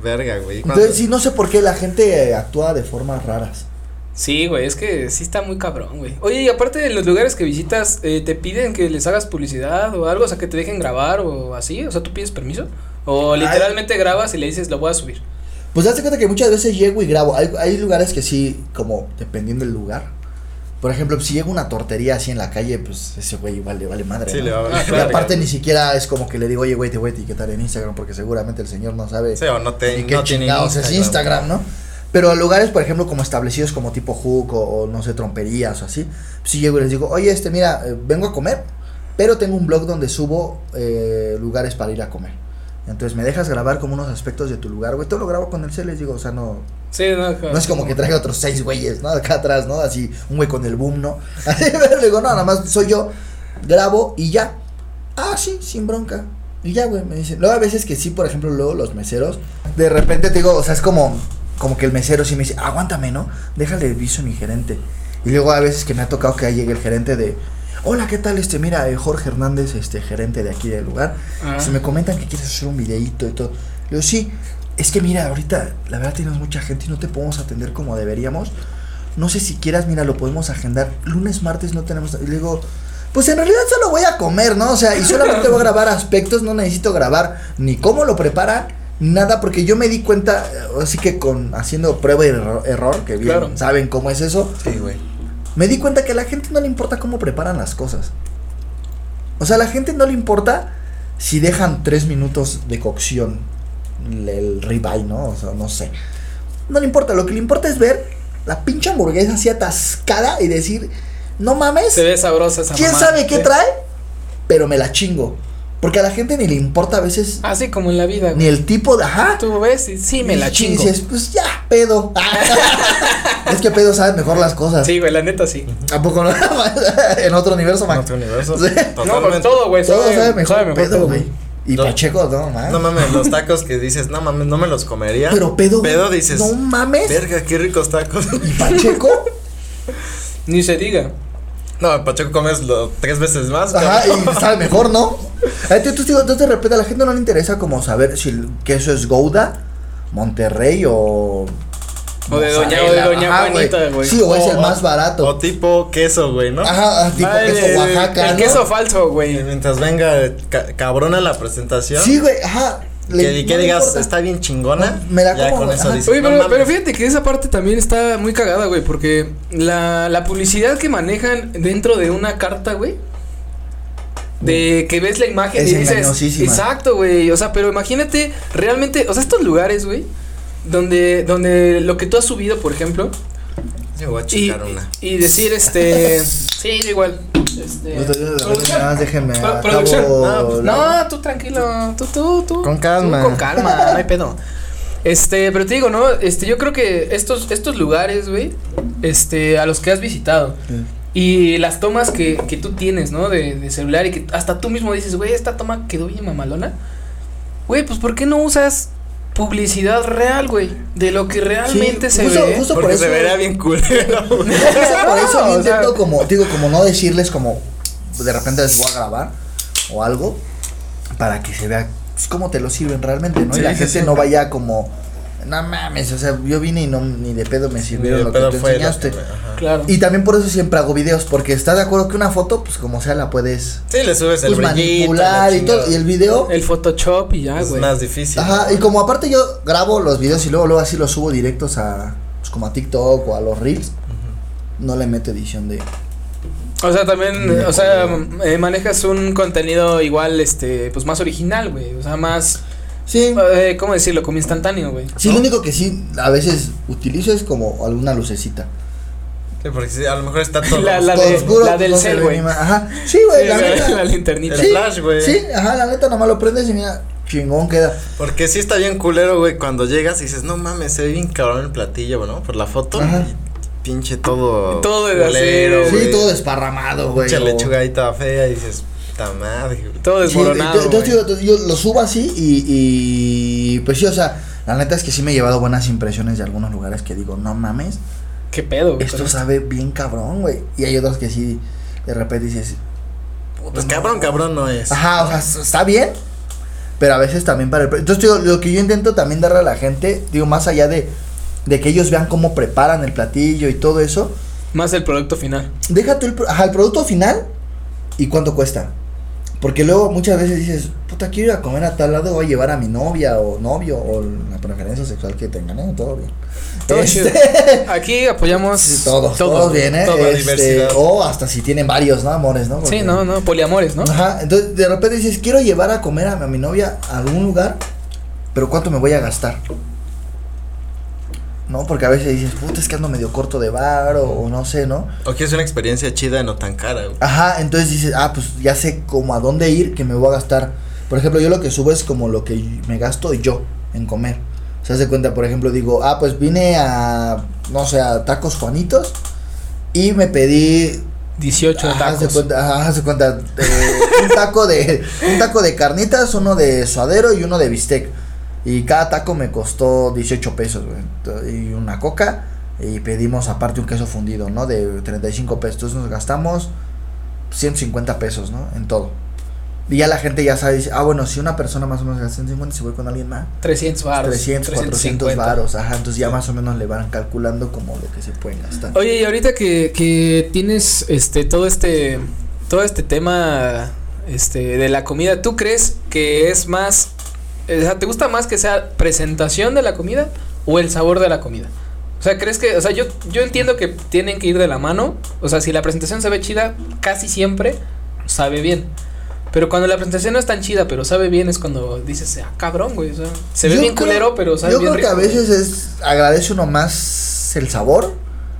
Verga, güey. Entonces sí, no sé por qué la gente eh, actúa de formas raras. sí, güey, es que sí está muy cabrón, güey. Oye, y aparte de los lugares que visitas, eh, ¿te piden que les hagas publicidad o algo? O sea, que te dejen grabar o así. O sea, ¿tú pides permiso? O Ay. literalmente grabas y le dices, lo voy a subir. Pues hazte cuenta que muchas veces llego y grabo. Hay, hay lugares que sí, como dependiendo del lugar. Por ejemplo, si llega una tortería así en la calle, pues ese güey igual le vale madre. Sí, ¿no? le va a Ah, valer Y claro. aparte ni siquiera es como que le digo, oye, güey, te voy a etiquetar en Instagram porque seguramente el señor no sabe Sí, o no te. ni qué no tiene chingados es Instagram, ¿no? Pero a lugares, por ejemplo, como establecidos como tipo Hook o, o, no sé, tromperías o así, si llego y les digo, oye, este, mira, eh, vengo a comer, pero tengo un blog donde subo eh, lugares para ir a comer. Entonces, ¿me dejas grabar como unos aspectos de tu lugar, güey? Todo lo grabo con el cel, les digo, o sea, no, Sí, no, no es como que traiga otros seis güeyes, ¿no? Acá atrás, ¿no? Así, un güey con el boom, ¿no? (laughs) Así, le digo, no, nada más soy yo, grabo y ya. Ah, sí, sin bronca. Y ya, güey, me dicen. Luego a veces que sí, por ejemplo, luego los meseros, de repente te digo, o sea, es como, como que el mesero sí me dice, aguántame, ¿no? Déjale aviso a mi gerente. Y luego a veces que me ha tocado que ahí llegue el gerente de, hola, ¿qué tal? Este, mira, eh, Jorge Hernández, este, gerente de aquí del lugar. Ah. Se me comentan que quieres hacer un videíto y todo. Le digo, sí, es que mira, ahorita la verdad tenemos mucha gente y no te podemos atender como deberíamos. No sé si quieras, mira, lo podemos agendar. Lunes, martes no tenemos. Y le digo, pues en realidad solo voy a comer, ¿no? O sea, y solamente voy a grabar aspectos, no necesito grabar ni cómo lo preparan, nada, porque yo me di cuenta, eh, así que con haciendo prueba y error, error, que bien Claro. saben cómo es eso, Sí, güey. Me di cuenta que a la gente no le importa cómo preparan las cosas. O sea, a la gente no le importa si dejan tres minutos de cocción el, el ribeye, ¿no? O sea, no sé. no le importa, lo que le importa es ver la pinche hamburguesa así atascada y decir, no mames, Se ve sabrosa esa quién mamá. sabe qué trae, pero me la chingo. Porque a la gente ni le importa a veces Así como en la vida, ni güey. el tipo de, ajá. Tú ves y sí me la Y chingo. dices, pues ya, pedo. (laughs) es que pedo sabe mejor las cosas. Sí, güey, la neta sí. ¿A poco no? (laughs) en otro universo, En Max. otro universo. Sí. No, pues Totalmente. todo, güey. Todo sabe mejor, sabe mejor pedo, todo, güey. Y No. Pacheco, no, mames. No mames, los tacos que dices, no mames, no me los comería. Pero pedo, Pedo dices, no mames. verga, qué ricos tacos. Y Pacheco, (laughs) Ni se diga. No, Pacheco comes lo tres veces más. ajá, cabrón. y sabe (laughs) mejor, ¿no? Eh, tú, tú, de repente a la gente no le interesa como saber si el queso es Gouda, Monterrey o. O de doña- o de doña Ajá, Juanita, güey. Sí, o, es el más barato. O tipo queso, güey, ¿no? Ajá, tipo Ay, queso el- Oaxaca. El ¿no? queso falso, güey. Mientras venga ca- cabrona la presentación. Sí, güey, ajá. Le- Que, que no le digas, importa. está bien chingona. Me la ya como, con eso ajá. dices, Oye, pero, pero fíjate que esa parte también está muy cagada, güey, porque la, la publicidad que manejan dentro de una carta, güey, de que ves la imagen Es y dices, exacto, güey, o sea, pero imagínate realmente, o sea, estos lugares, güey, donde, donde lo que tú has subido, por ejemplo, Yo voy a y, chingar una. y decir, este, (laughs) sí, yo igual, este, yo- producción. nada más déjenme. Pro- acabo producción. la- No, tú tranquilo, tú, tú, tú. Con calma. Tú con calma, no hay pedo. Este, pero te digo, ¿no? Este, yo creo que estos, estos lugares, güey, este, a los que has visitado Sí. y las tomas que, que tú tienes, ¿no? De, de celular y que hasta tú mismo dices, güey, esta toma quedó bien mamalona. Güey, pues ¿por qué no usas publicidad real, güey? De lo que realmente Sí, se justo- ve. justo (laughs) por eso- se vería bien culero. güey. Justo por eso No, yo o sea- intento como, digo, como no decirles como de repente les voy a grabar o algo para que se vea pues, cómo te lo sirven realmente, ¿no? Sí, y la sí, gente sí. no vaya como, no mames, o sea, yo vine y no, ni de pedo me sirvieron lo que tú enseñaste. que- ajá. Claro. Y también por eso siempre hago videos, porque estás de acuerdo que una foto, pues como sea, la puedes Sí, le subes el pues, brillito. manipular la y todo. Y el video, El Photoshop y ya, es güey. más difícil. ajá, y como aparte yo grabo los videos y luego, luego así los subo directos a, pues como a TikTok o a los Reels, no le meto edición de. O sea, también, o sea, eh, manejas un contenido igual, este, pues más original, güey. O sea, más, Sí. eh, ¿cómo decirlo? Como instantáneo, güey. Sí, ¿no? lo único que sí a veces utilizo es como alguna lucecita. Sí, porque sí, a lo mejor está todo. (laughs) La- la Todo de- oscuro, la del no cel, güey. Ajá. Sí, güey, Sí, la la, neta. la linternita. El Sí, flash, güey. Sí, ajá, la neta nomás lo prendes y mira, chingón queda. Porque sí está bien culero, güey, cuando llegas y dices, no mames, se ve bien cabrón el platillo, ¿no? Por la foto. Ajá. y pinche todo. Todo de culero. Sí, todo desparramado, güey. Pinche o- lechuga ahí toda fea y dices, puta madre. Todo desmoronado. entonces, güey. digo, yo lo subo así y, y pues sí, o sea, la neta es que sí me he llevado buenas impresiones de algunos lugares que digo, no mames, ¿Qué pedo, güey? esto sabe bien cabrón, güey. Y hay otros que sí, de repente dices, puta, Pues no. cabrón, cabrón no es. Ajá, o sea, está bien, pero a veces también para el... Entonces, digo, lo que yo intento también darle a la gente, digo, más allá de, de que ellos vean cómo preparan el platillo y todo eso, Más el producto final. déjate el, ajá, el producto final y cuánto cuesta. Porque luego muchas veces dices, puta, quiero ir a comer a tal lado, voy a llevar a mi novia o novio o la preferencia sexual que tengan, ¿eh? Todo bien. Todo Este, (laughs) Aquí apoyamos sí, todos, todo, todos bien, ¿eh? toda Este, diversidad. o hasta si tienen varios, ¿no? Amores, ¿no? Sí, no, no, poliamores, ¿no? Ajá, entonces de repente dices, quiero llevar a comer a, a mi novia a algún lugar, pero ¿cuánto me voy a gastar? ¿No? Porque a veces dices, puta, es que ando medio corto de bar o, o no sé, ¿no? O quieres una experiencia chida y no tan cara, güey. Ajá, entonces dices, ah, pues ya sé como a dónde ir que me voy a gastar. Por ejemplo, yo lo que subo es como lo que me gasto yo en comer. Se hace cuenta, por ejemplo, digo, ah, pues vine a, no sé, a Tacos Juanitos y me pedí 18 Ajá, haz de tacos. cuenta, ajá, de cuenta, eh, un taco de un taco de carnitas, uno de suadero y uno de bistec. Y cada taco me costó 18 pesos, güey. Y una coca y pedimos aparte un queso fundido, ¿no? De 35 pesos. Entonces nos gastamos 150 pesos, ¿no? En todo. Y ya la gente ya sabe, dice, ah, bueno, si una persona más o menos gasta 150, si voy con alguien más, 300 varos. 300, 400 350. varos, ajá. Entonces ya más o menos le van calculando como lo que se pueden gastar. Oye, y ahorita que, que tienes este todo este todo este tema este de la comida, ¿tú crees que es más o sea, te gusta más que sea presentación de la comida o el sabor de la comida? O sea, ¿crees que, o sea, yo yo entiendo que tienen que ir de la mano, o sea, si la presentación se ve chida, casi siempre sabe bien. Pero cuando la presentación no es tan chida, pero sabe bien, es cuando dices, ah, cabrón, güey. O sea, se ve Yo bien creo- culero, pero sabe Yo bien creo que a veces es, agradece uno más el sabor,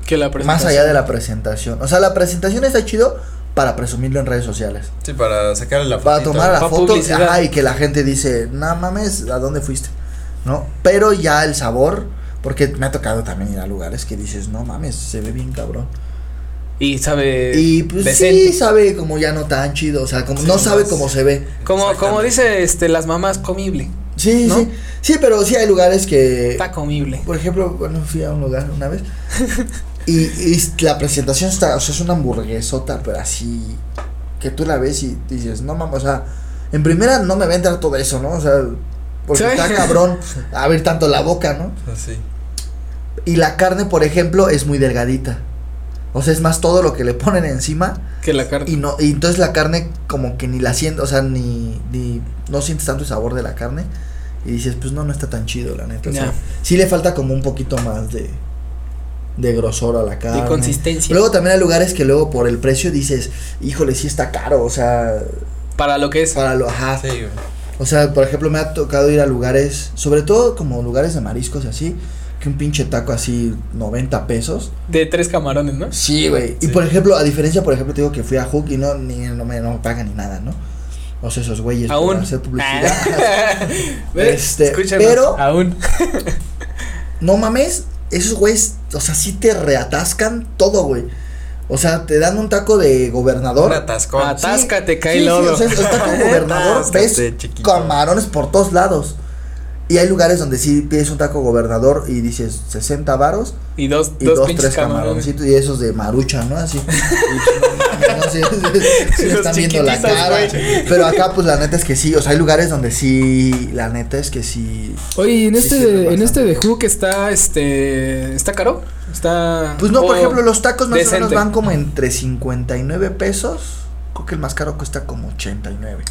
que la más presentación. allá de la presentación. O sea, la presentación está chido para presumirlo en redes sociales. Sí, para sacarle la Para fotito. tomar la Pa' foto ajá, y que la gente dice, no mames, ¿a dónde fuiste? ¿No? Pero ya el sabor, porque me ha tocado también ir a lugares que dices, no mames, se ve bien cabrón. Y sabe. Y pues decente. sí, sabe como ya no tan chido, o sea, como Sí, no sabe más- cómo se ve. Como, como dice este, las mamás, comible. Sí, ¿No? sí. Sí, pero sí hay lugares que... Está comible. Por ejemplo, bueno, fui a un lugar una vez (laughs) y, y la presentación está, o sea, es una hamburguesota, pero así que tú la ves y dices, no mames, o sea, en primera no me va a entrar todo eso, ¿no? O sea, porque Sí. está cabrón (laughs) abrir tanto la boca, ¿no? Así. Y la carne, por ejemplo, es muy delgadita. O sea, es más todo lo que le ponen encima Que la carne. y no y entonces la carne como que ni la sientes, o sea, ni, ni no sientes tanto el sabor de la carne y dices, pues no, no está tan chido, la neta. O sea, sí le falta como un poquito más de de grosor a la carne. de consistencia. Luego también hay lugares que luego por el precio dices, híjole, sí está caro, o sea, para lo que es. para lo, ajá. Sí, güey. O sea, por ejemplo, me ha tocado ir a lugares, sobre todo como lugares de mariscos así, que un pinche taco así 90 pesos. De tres camarones, ¿no? Sí, güey. Y por ejemplo, a diferencia, por ejemplo, te digo que fui a Hook y no, ni, no, me, no me pagan ni nada, ¿no? O sea, esos güeyes Aún. hacer publicidad. (laughs) Ve, Este, escúchanos, pero- Aún. no mames, esos güeyes, o sea, sí te reatascan todo, güey. O sea, te dan un taco de gobernador. Un atascón. Atas- Atáscate, cae sí, sí, lodo. o sea, el taco gobernador, (laughs) ves Atáscate, chiquito. camarones por todos lados. Y hay lugares donde sí pides un taco gobernador y dices 60 varos Y dos, y dos, tres camaroncitos y esos de marucha, ¿no? Así. Y, no Los están viendo la cara. Pero acá, pues la neta es que sí. O sea, hay lugares donde sí, la neta es que sí. Oye, en Sí, este, sí, de, en este de Hook está, este, está caro, está. Pues no, por ejemplo, los tacos más o menos van como entre 59 pesos. Creo que el más caro cuesta como 89.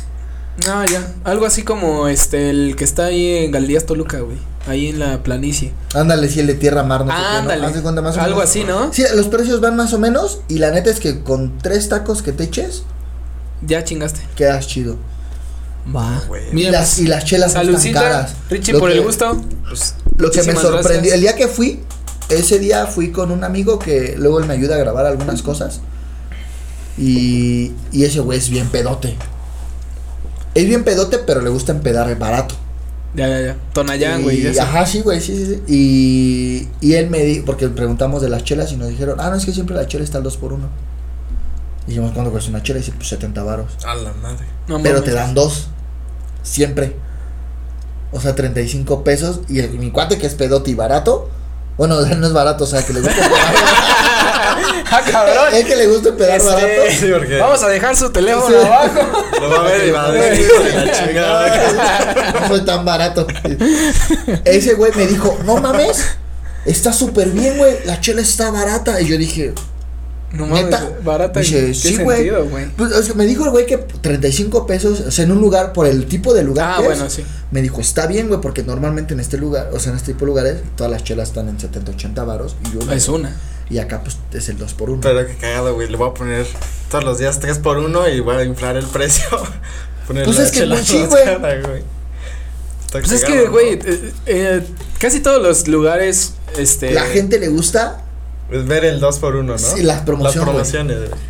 Ah, ya, algo así como, este, el que está ahí en Galerías Toluca, güey, ahí en la planicie. Ándale, sí, el de tierra mar, no sé qué, ¿no? Ándale, Haz de cuenta, más o algo menos. así, ¿no? Sí, los precios van más o menos. Y la neta es que con tres tacos que te eches, Ya chingaste. quedas chido. Va. Güey. Y Mira, las, pues, y las chelas no están saludcita, caras. Richie, Lo por que- el gusto. Pues, Lo que me sorprendió, gracias. el día que fui, ese día fui con un amigo que luego él me ayuda a grabar algunas cosas. Y, y ese güey es bien pedote. Es bien pedote, pero le gusta empedar barato. Ya, ya, ya. Tonayán, güey. Ajá, sí, güey, sí, sí, sí. Y, y él me dijo, porque preguntamos de las chelas y nos dijeron, ah, no, es que siempre la chela está al 2 por 1 Dijimos, ¿cuánto cuesta una chela? Y dice, pues 70 varos. a la madre. No Pero mames. te dan dos. Siempre. O sea, 35 pesos. Y, el- mi cuate que es pedote y barato. Bueno, él (laughs) no es barato, o sea, que le gusta. (laughs) ah, cabrón. es que le gusta empedar Este, barato. (laughs) Sí, porque Vamos a dejar su teléfono Sí. abajo. lo va a ver y va a ver la chingada. no soy tan barato. Ese güey me dijo, no mames, está súper bien, güey, la chela está barata. Y yo dije, No mames, ¿Neta? barata. Dice, ¿en ¿Qué sí, güey. pues, o sea, me dijo el güey que 35 pesos, o sea, en un lugar, por el tipo de lugar Ah, que bueno, es, sí. me dijo, está bien, güey, porque normalmente en este lugar, o sea, en este tipo de lugares, todas las chelas están en 70, 80 varos. Y, Es una. Y acá, pues, es el 2 por 1 Pero qué cagado, güey. Le voy a poner todos los días 3 por 1 y voy a inflar el precio. (laughs) Poner Pues la es que pues más güey. Pues es que, güey, eh, eh, casi todos los lugares, este. La gente le gusta, Es ver el 2 por 1 ¿no? Sí, las promociones, Las promociones, güey.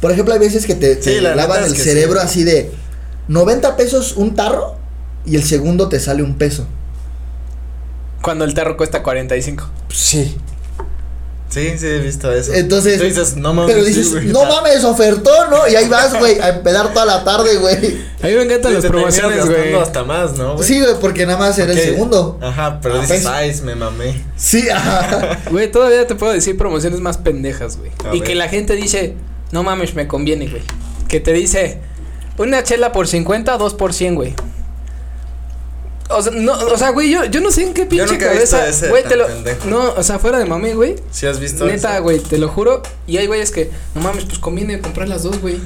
por ejemplo, hay veces que te, te Sí, la lavan el cerebro sí. así de 90 pesos un tarro y el segundo te sale un peso. Cuando el tarro cuesta 45. Sí. Sí, sí, he visto eso. Entonces, Tú dices, no mames. Pero sí, dices, güey. no mames, ofertón, ¿no? Y ahí vas, güey, a empedar toda la tarde, güey. A mí me encantan Sí, las promociones, güey. hasta más, ¿no, güey? Sí, güey, porque nada más era el segundo. Ajá, pero Ah, dices, pues. ay, me mamé. Sí, ajá. (laughs) Güey, todavía te puedo decir promociones más pendejas, güey. A Y ver. que la gente dice, no mames, me conviene, güey. Que te dice, una chela por 50, dos por 100, güey. O sea, no, o sea, güey, yo, yo no sé en qué pinche nunca he visto cabeza. ese Güey, tan te lo. pendejo. No, o sea, fuera de mami, güey. ¿Sí has visto Neta, eso? güey, te lo juro. Y hay güeyes que, no mames, pues conviene comprar las dos, güey.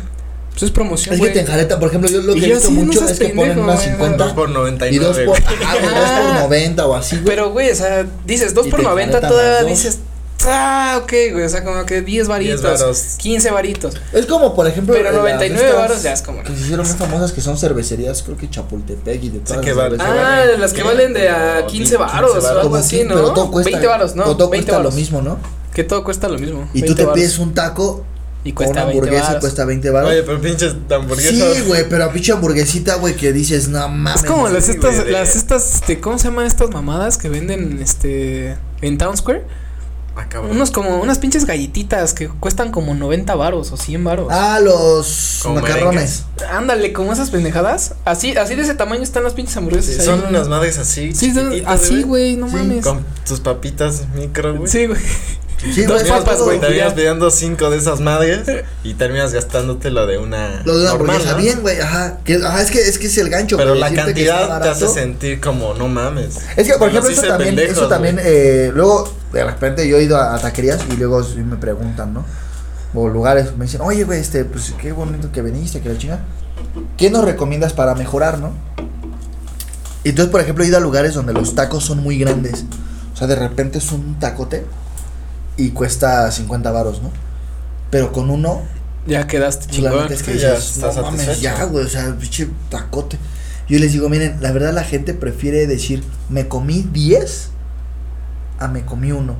Pues es promoción, Es que güey. te enjareta, por ejemplo, yo lo Y que he yo visto no mucho seas es que ponen pendejo, unas güey, 50 2 por y 99. 2 por, güey. (laughs) ah, güey, dos por Ajá. 90 o así, güey. Pero, güey, o sea, dices dos Y por te 90, enjaretan todavía dos. dices, Ah, ok, güey. O sea, como que 10 varitos. varos. 15 varitos. Es como, por ejemplo. Pero eh, las 99 estas varos ya es como- Que se hicieron muy famosas que son cervecerías, creo que Chapultepec y de todas que las. Ah, las que valen de a Como 15 15 varos o algo así, ¿no? Pero todo cuesta. 20 varos, ¿no? Todo 20 cuesta lo varos. mismo, ¿no? Que todo cuesta lo mismo. Y tú 20 te varos. pides un taco y cuesta una 20 hamburguesa, varos. cuesta 20 baros. Oye, pero pinches hamburguesas. Sí, güey, pero a pinche hamburguesita, güey, que dices, no mames. Es como las sí, estas, de- las estas, este, ¿cómo se llaman estas mamadas que venden, este, en Town Square? Ah, cabrón. Unos como, unas pinches galletitas que cuestan como 90 varos o 100 varos. Ah, los Como macarrones. Ándale, como esas pendejadas. Así, así de ese tamaño están las pinches hamburguesas. Sí, ahí. son unas madres así. Sí, son así, güey, no Sí, mames. Con tus papitas micro, güey. Sí, güey. Sí, Dos güey, papas, güey. Terminas pidiendo cinco de esas madres y terminas gastándote lo de una. Lo de una normal, hamburguesa, ¿no? bien, güey, ajá. Que, ajá, es que, es que es el gancho. Pero güey, la cantidad te hace sentir como, no mames. Es que, por ejemplo, eso también, pendejos, eso también, eh, luego, de repente yo he ido a, a taquerías y luego sí me preguntan, ¿no? O lugares, me dicen, oye, güey, este, pues qué bonito que viniste, que la chinga. ¿Qué nos recomiendas para mejorar, no? Entonces, por ejemplo, he ido a lugares donde los tacos son muy grandes. O sea, de repente es un tacote y cuesta 50 varos, ¿no? Pero con uno, Ya quedaste chingón. es que ya dices, estás no mames, satisfecho". ya, güey, o sea, pinche tacote. Yo les digo, miren, la verdad la gente prefiere decir, me comí 10 a me comí uno.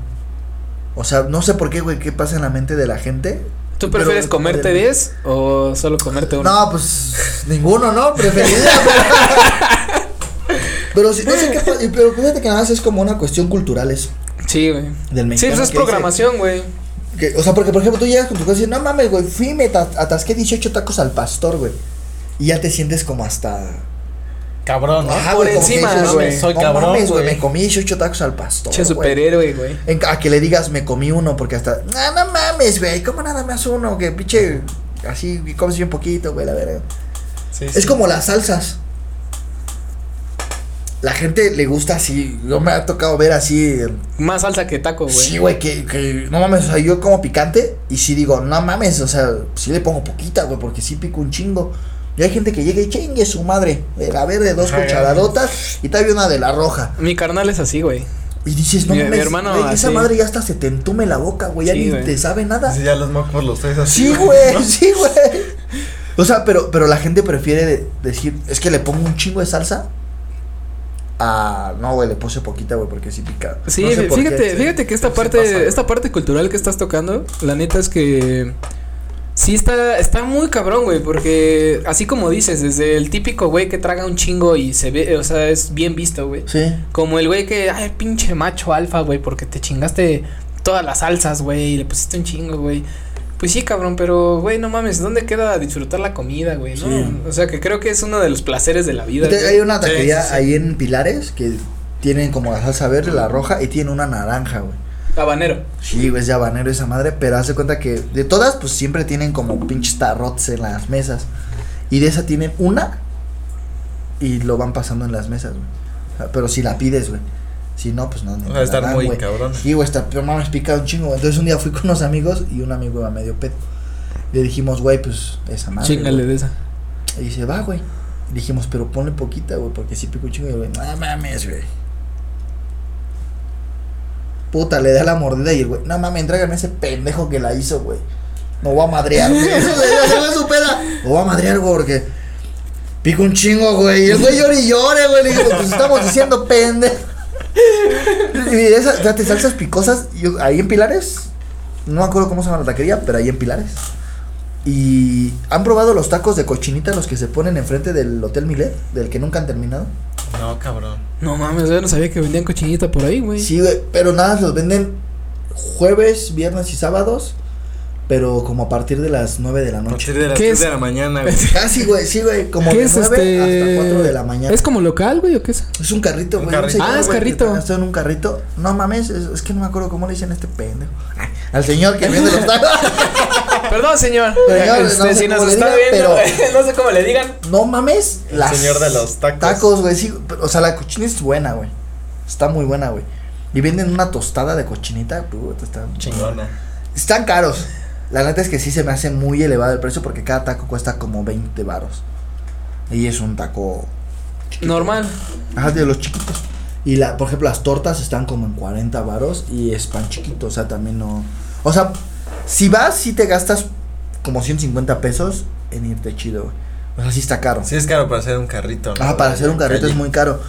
O sea, no sé por qué, güey, qué pasa en la mente de la gente. ¿Tú pero- prefieres comerte 10 o solo comerte uno? No, pues ninguno, ¿no? Preferiría. (laughs) pero, pero sí, no sé qué pasa, pero fíjate que nada más es como una cuestión cultural eso, Sí, güey. del Sí, mexicano. eso es que dice programación, güey. que- o sea, porque por ejemplo tú llegas con tu casa y dices, no mames, güey, fui, me ta- atasqué 18 tacos al pastor, güey. Y ya te sientes como hasta Cabrón, ¿no? Ajá, por encima, dices, güey. Soy no cabrón, mames, güey, me comí 18 tacos al pastor. Che superhéroe, güey. En- a que le digas, me comí uno, porque hasta, no, no mames, güey, ¿cómo nada más uno? Que pinche, así, comes bien poquito, güey, la verdad. Sí, Es sí. como las salsas. La gente le gusta así, yo me ha tocado ver así, Más salsa que taco, güey. sí, güey, que, que, no mames, o sea, yo como picante, y sí digo, no mames, o sea, sí le pongo poquita, güey, porque sí pico un chingo. Y hay gente que llega y chingue su madre, de la verde, dos cucharadotas, y todavía una de la roja. Mi carnal es así, güey. Y dices, no Mi- mi mames, hermano güey, esa madre ya hasta se te entume la boca, güey, ya Sí, ni güey. te sabe nada. Sí, ya los mocos los traes así. Sí, güey, sí, güey. O sea, pero, pero la gente prefiere de- decir, es que le pongo un chingo de salsa. Ah, no, güey, le puse poquita, güey, porque sí pica. Sí, No sé por fíjate, qué. fíjate que esta parte, pasa, esta parte cultural que estás tocando, la neta es que sí está, está muy cabrón, güey, porque así como dices, desde el típico güey que traga un chingo y se ve, o sea, es bien visto, güey. Sí. Como el güey que, ay, pinche macho alfa, güey, porque te chingaste todas las salsas, güey, y le pusiste un chingo, güey. Pues sí, cabrón, pero, güey, no mames, ¿dónde queda disfrutar la comida, güey? ¿no? Sí. O sea, que creo que es uno de los placeres de la vida. Entonces, güey. hay una taquería sí, sí. ahí en Pilares que tienen como la salsa verde, la roja, y tiene una naranja, güey. Habanero. Sí, güey, es de habanero esa madre, pero hace cuenta que de todas, pues siempre tienen como pinches tarrots en las mesas. Y de esa tienen una y lo van pasando en las mesas, güey. O sea, Pero si la pides, güey. Si no, pues no. ni Va te a la estar dan, muy cabrón. Sí, güey, está, pero mames, pica un chingo. güey. Entonces un día fui con unos amigos y un amigo iba medio pedo. Le dijimos, güey, pues esa madre. Chingale de esa. Y dice, va, güey. Y dijimos, pero ponle poquita, güey, porque si pica un chingo. Y el güey, no mames, güey. Puta, le da la mordida y el güey, no mames, tráigame ese pendejo que la hizo, güey. No voy a madrear, güey. (laughs) Eso le dio su peda. Lo voy a madrear, güey, porque pica un chingo, güey. Y el güey llora y llore, güey. Le digo, pues estamos diciendo pendejo. Y esas, fíjate, salsas picosas, yo, ahí en Pilares, no me acuerdo cómo se llama la taquería, pero ahí en Pilares. Y han probado los tacos de cochinita, los que se ponen enfrente del Hotel Milet, del que nunca han terminado. No, cabrón. No mames, yo no sabía que vendían cochinita por ahí, güey. Sí, güey, pero nada, los venden jueves, viernes y sábados, pero como a partir de las 9 de la A noche. partir de las ¿Qué 3 es? de la mañana, güey. (laughs) Casi, güey, sí, güey, como ¿Qué de es 9 este? hasta 4 de la mañana. ¿Es como local, güey, o qué es? Es un carrito, Un güey. carrito. Ah, es carrito. Está en un carrito. No mames, es, es que no me acuerdo cómo le dicen a este pendejo. Al señor que vende los tacos. (laughs) Perdón, señor. Señor, Este, no sé si nos cómo le está digan, viendo, (laughs) no sé cómo le digan. No mames. El las señor de los tacos. Tacos, güey, sí. pero, O sea, la cochinita es buena, güey. Está muy buena, güey. Y venden una tostada de cochinita. Puta, está Chingona. Están caros. La neta es que sí se me hace muy elevado el precio porque cada taco cuesta como 20 varos. Y es un taco. Normal. Ajá, de los chiquitos. Y la, por ejemplo, las tortas están como en 40 varos y es pan chiquito, o sea, también no. O sea, si vas, si te gastas como 150 pesos en irte chido, güey. O sea, sí está caro. Sí es caro para hacer un carrito, ¿no? Ah, para hacer un carrito calle. es muy caro.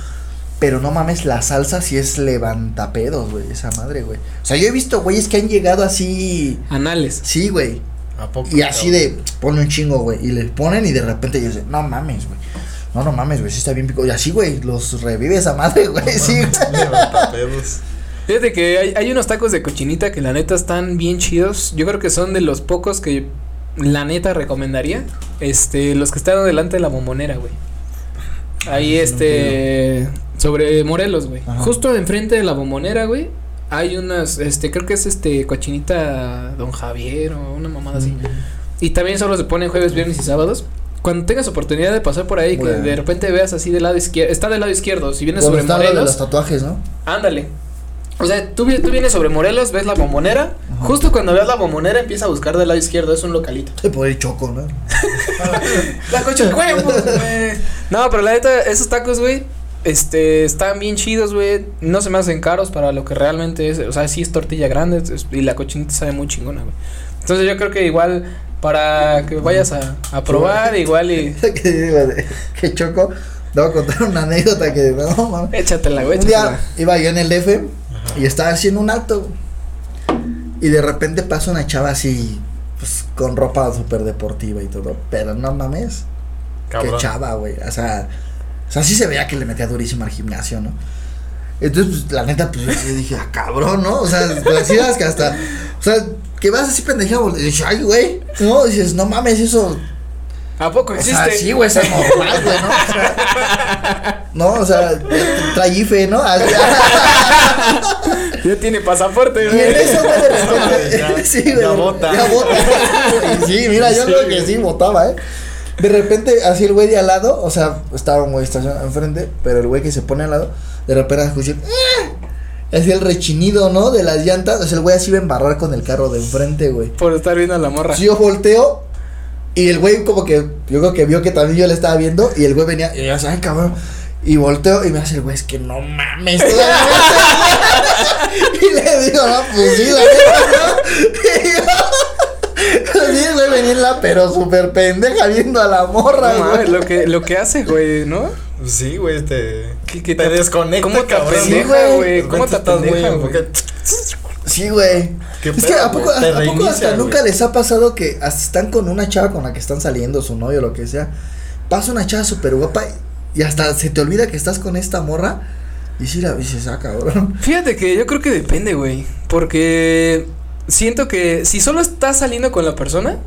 Pero no mames, la salsa sí es levantapedos, güey, esa madre, güey. O sea, yo he visto güeyes que han llegado así. Anales. Sí, güey. ¿A poco? Y así de, ponle un chingo, güey. Y le ponen y de repente ellos dicen, no mames, güey. No, no mames, güey, sí está bien pico. Y así, güey, los revive esa madre, güey, sí. Levantapedos. Fíjate que hay, hay unos tacos de cochinita que la neta están bien chidos. Yo creo que son de los pocos que la neta recomendaría. Este, los que están delante de la bombonera, güey. Ahí este sobre Morelos, güey. Justo enfrente de la bombonera, güey. Hay unas, este, creo que es este cochinita Don Javier o una mamada así. Y también solo se ponen jueves, viernes y sábados. Cuando tengas oportunidad de pasar por ahí, que Bueno. de repente veas así del lado izquierdo, está del lado izquierdo, si vienes Donde sobre está lo de Morelos, los tatuajes, ¿no? Ándale. O sea, tú, tú vienes sobre Morelos, ves la bombonera. Ajá. Justo cuando veas la bombonera, empieza a buscar del lado izquierdo. Es un localito. Se puede choco, ¿no? (laughs) La coche huevos, güey. No, pero la neta, esos tacos, güey. Este, están bien chidos, güey. No se me hacen caros para lo que realmente es. O sea, sí es tortilla grande. es- y la cochinita sabe muy chingona, güey. Entonces yo creo que igual, para que vayas a, a probar, igual y. (laughs) que choco. Te voy a contar una anécdota que no mames. Échatela, güey. Un día iba yo en el DF y estaba haciendo un alto. Y de repente pasa una chava así, pues con ropa súper deportiva y todo. Pero no mames, Cabrón. qué chava, güey. O sea, o sea, sí se veía que le metía durísimo al gimnasio, ¿no? Entonces, pues, la neta, pues yo dije, ah, cabrón, ¿no? O sea, pues así das que hasta, o sea, que vas así pendejado, y dices, ay, güey, no, dices, no mames, eso, ¿A poco o existe? sea, sí, güey, es normal, güey, ¿no? O sea, no, o sea, trae IFE, ¿no? Así, Ya tiene pasaporte, Y güey. en eso, güey, de repente. (laughs) (laughs) Sí, güey. ya bota. Ya bota. Y sí, mira, yo Sí, creo que sí botaba, ¿eh? De repente, así el güey de al lado, o sea, estaba un güey estacionado enfrente, pero el güey que se pone al lado, de repente escuché. ¡eh! Así el rechinido, ¿no? De las llantas. O sea, el güey así iba a embarrar con el carro de enfrente, güey. Por estar viendo a la morra. Yo volteo. Y el güey, como que, yo creo que vio que también yo le estaba viendo. Y el güey venía, y yo, ay, cabrón. Y volteo y me hace el güey, es que no mames. (laughs) y le digo, no, pues sí, la neta, ¿no? Y sí, güey venía en la, pero súper pendeja viendo a la morra, No güey. lo que, lo que hace, güey, ¿no? Sí, güey, te. Que- que te te- desconecta, ¿Cómo te cabrón. Sí, apendeja, güey. güey? De ¿Cómo te apendeja, güey? Sí, güey. ¿Qué Es que a poco, a, a poco hasta güey. nunca les ha pasado que hasta están con una chava con la que están saliendo, su novio, lo que sea. Pasa una chava súper guapa y, y hasta se te olvida que estás con esta morra. Y si la dices, ah, cabrón. Fíjate que yo creo que depende, güey. Porque siento que si solo estás saliendo con la persona,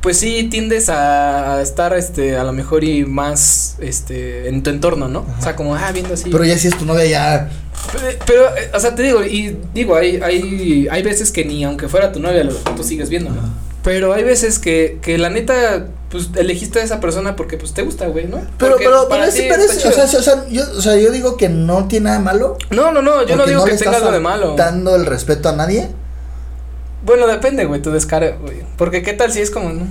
pues sí tiendes a, estar, este, a lo mejor y más, este, en tu entorno, ¿no? O sea, como, ah, viendo así. Pero ya si es tu novia, ya. Pero, pero, eh, o sea, te digo, y digo, hay, hay, hay veces que ni aunque fuera tu novia, lo, tú sigues viendo, ¿no? Ajá. Pero hay veces que, que la neta, pues, elegiste a esa persona porque, pues, te gusta, güey, ¿no? Pero, Porque pero, pero, ti pero es- o, sea, sí, o, sea, yo, o sea, yo digo que no tiene nada malo. No, no, no, yo no digo que tenga algo de malo. Dando el respeto a nadie. Bueno, depende, güey, tu descaro, güey. Porque qué tal si es como, no?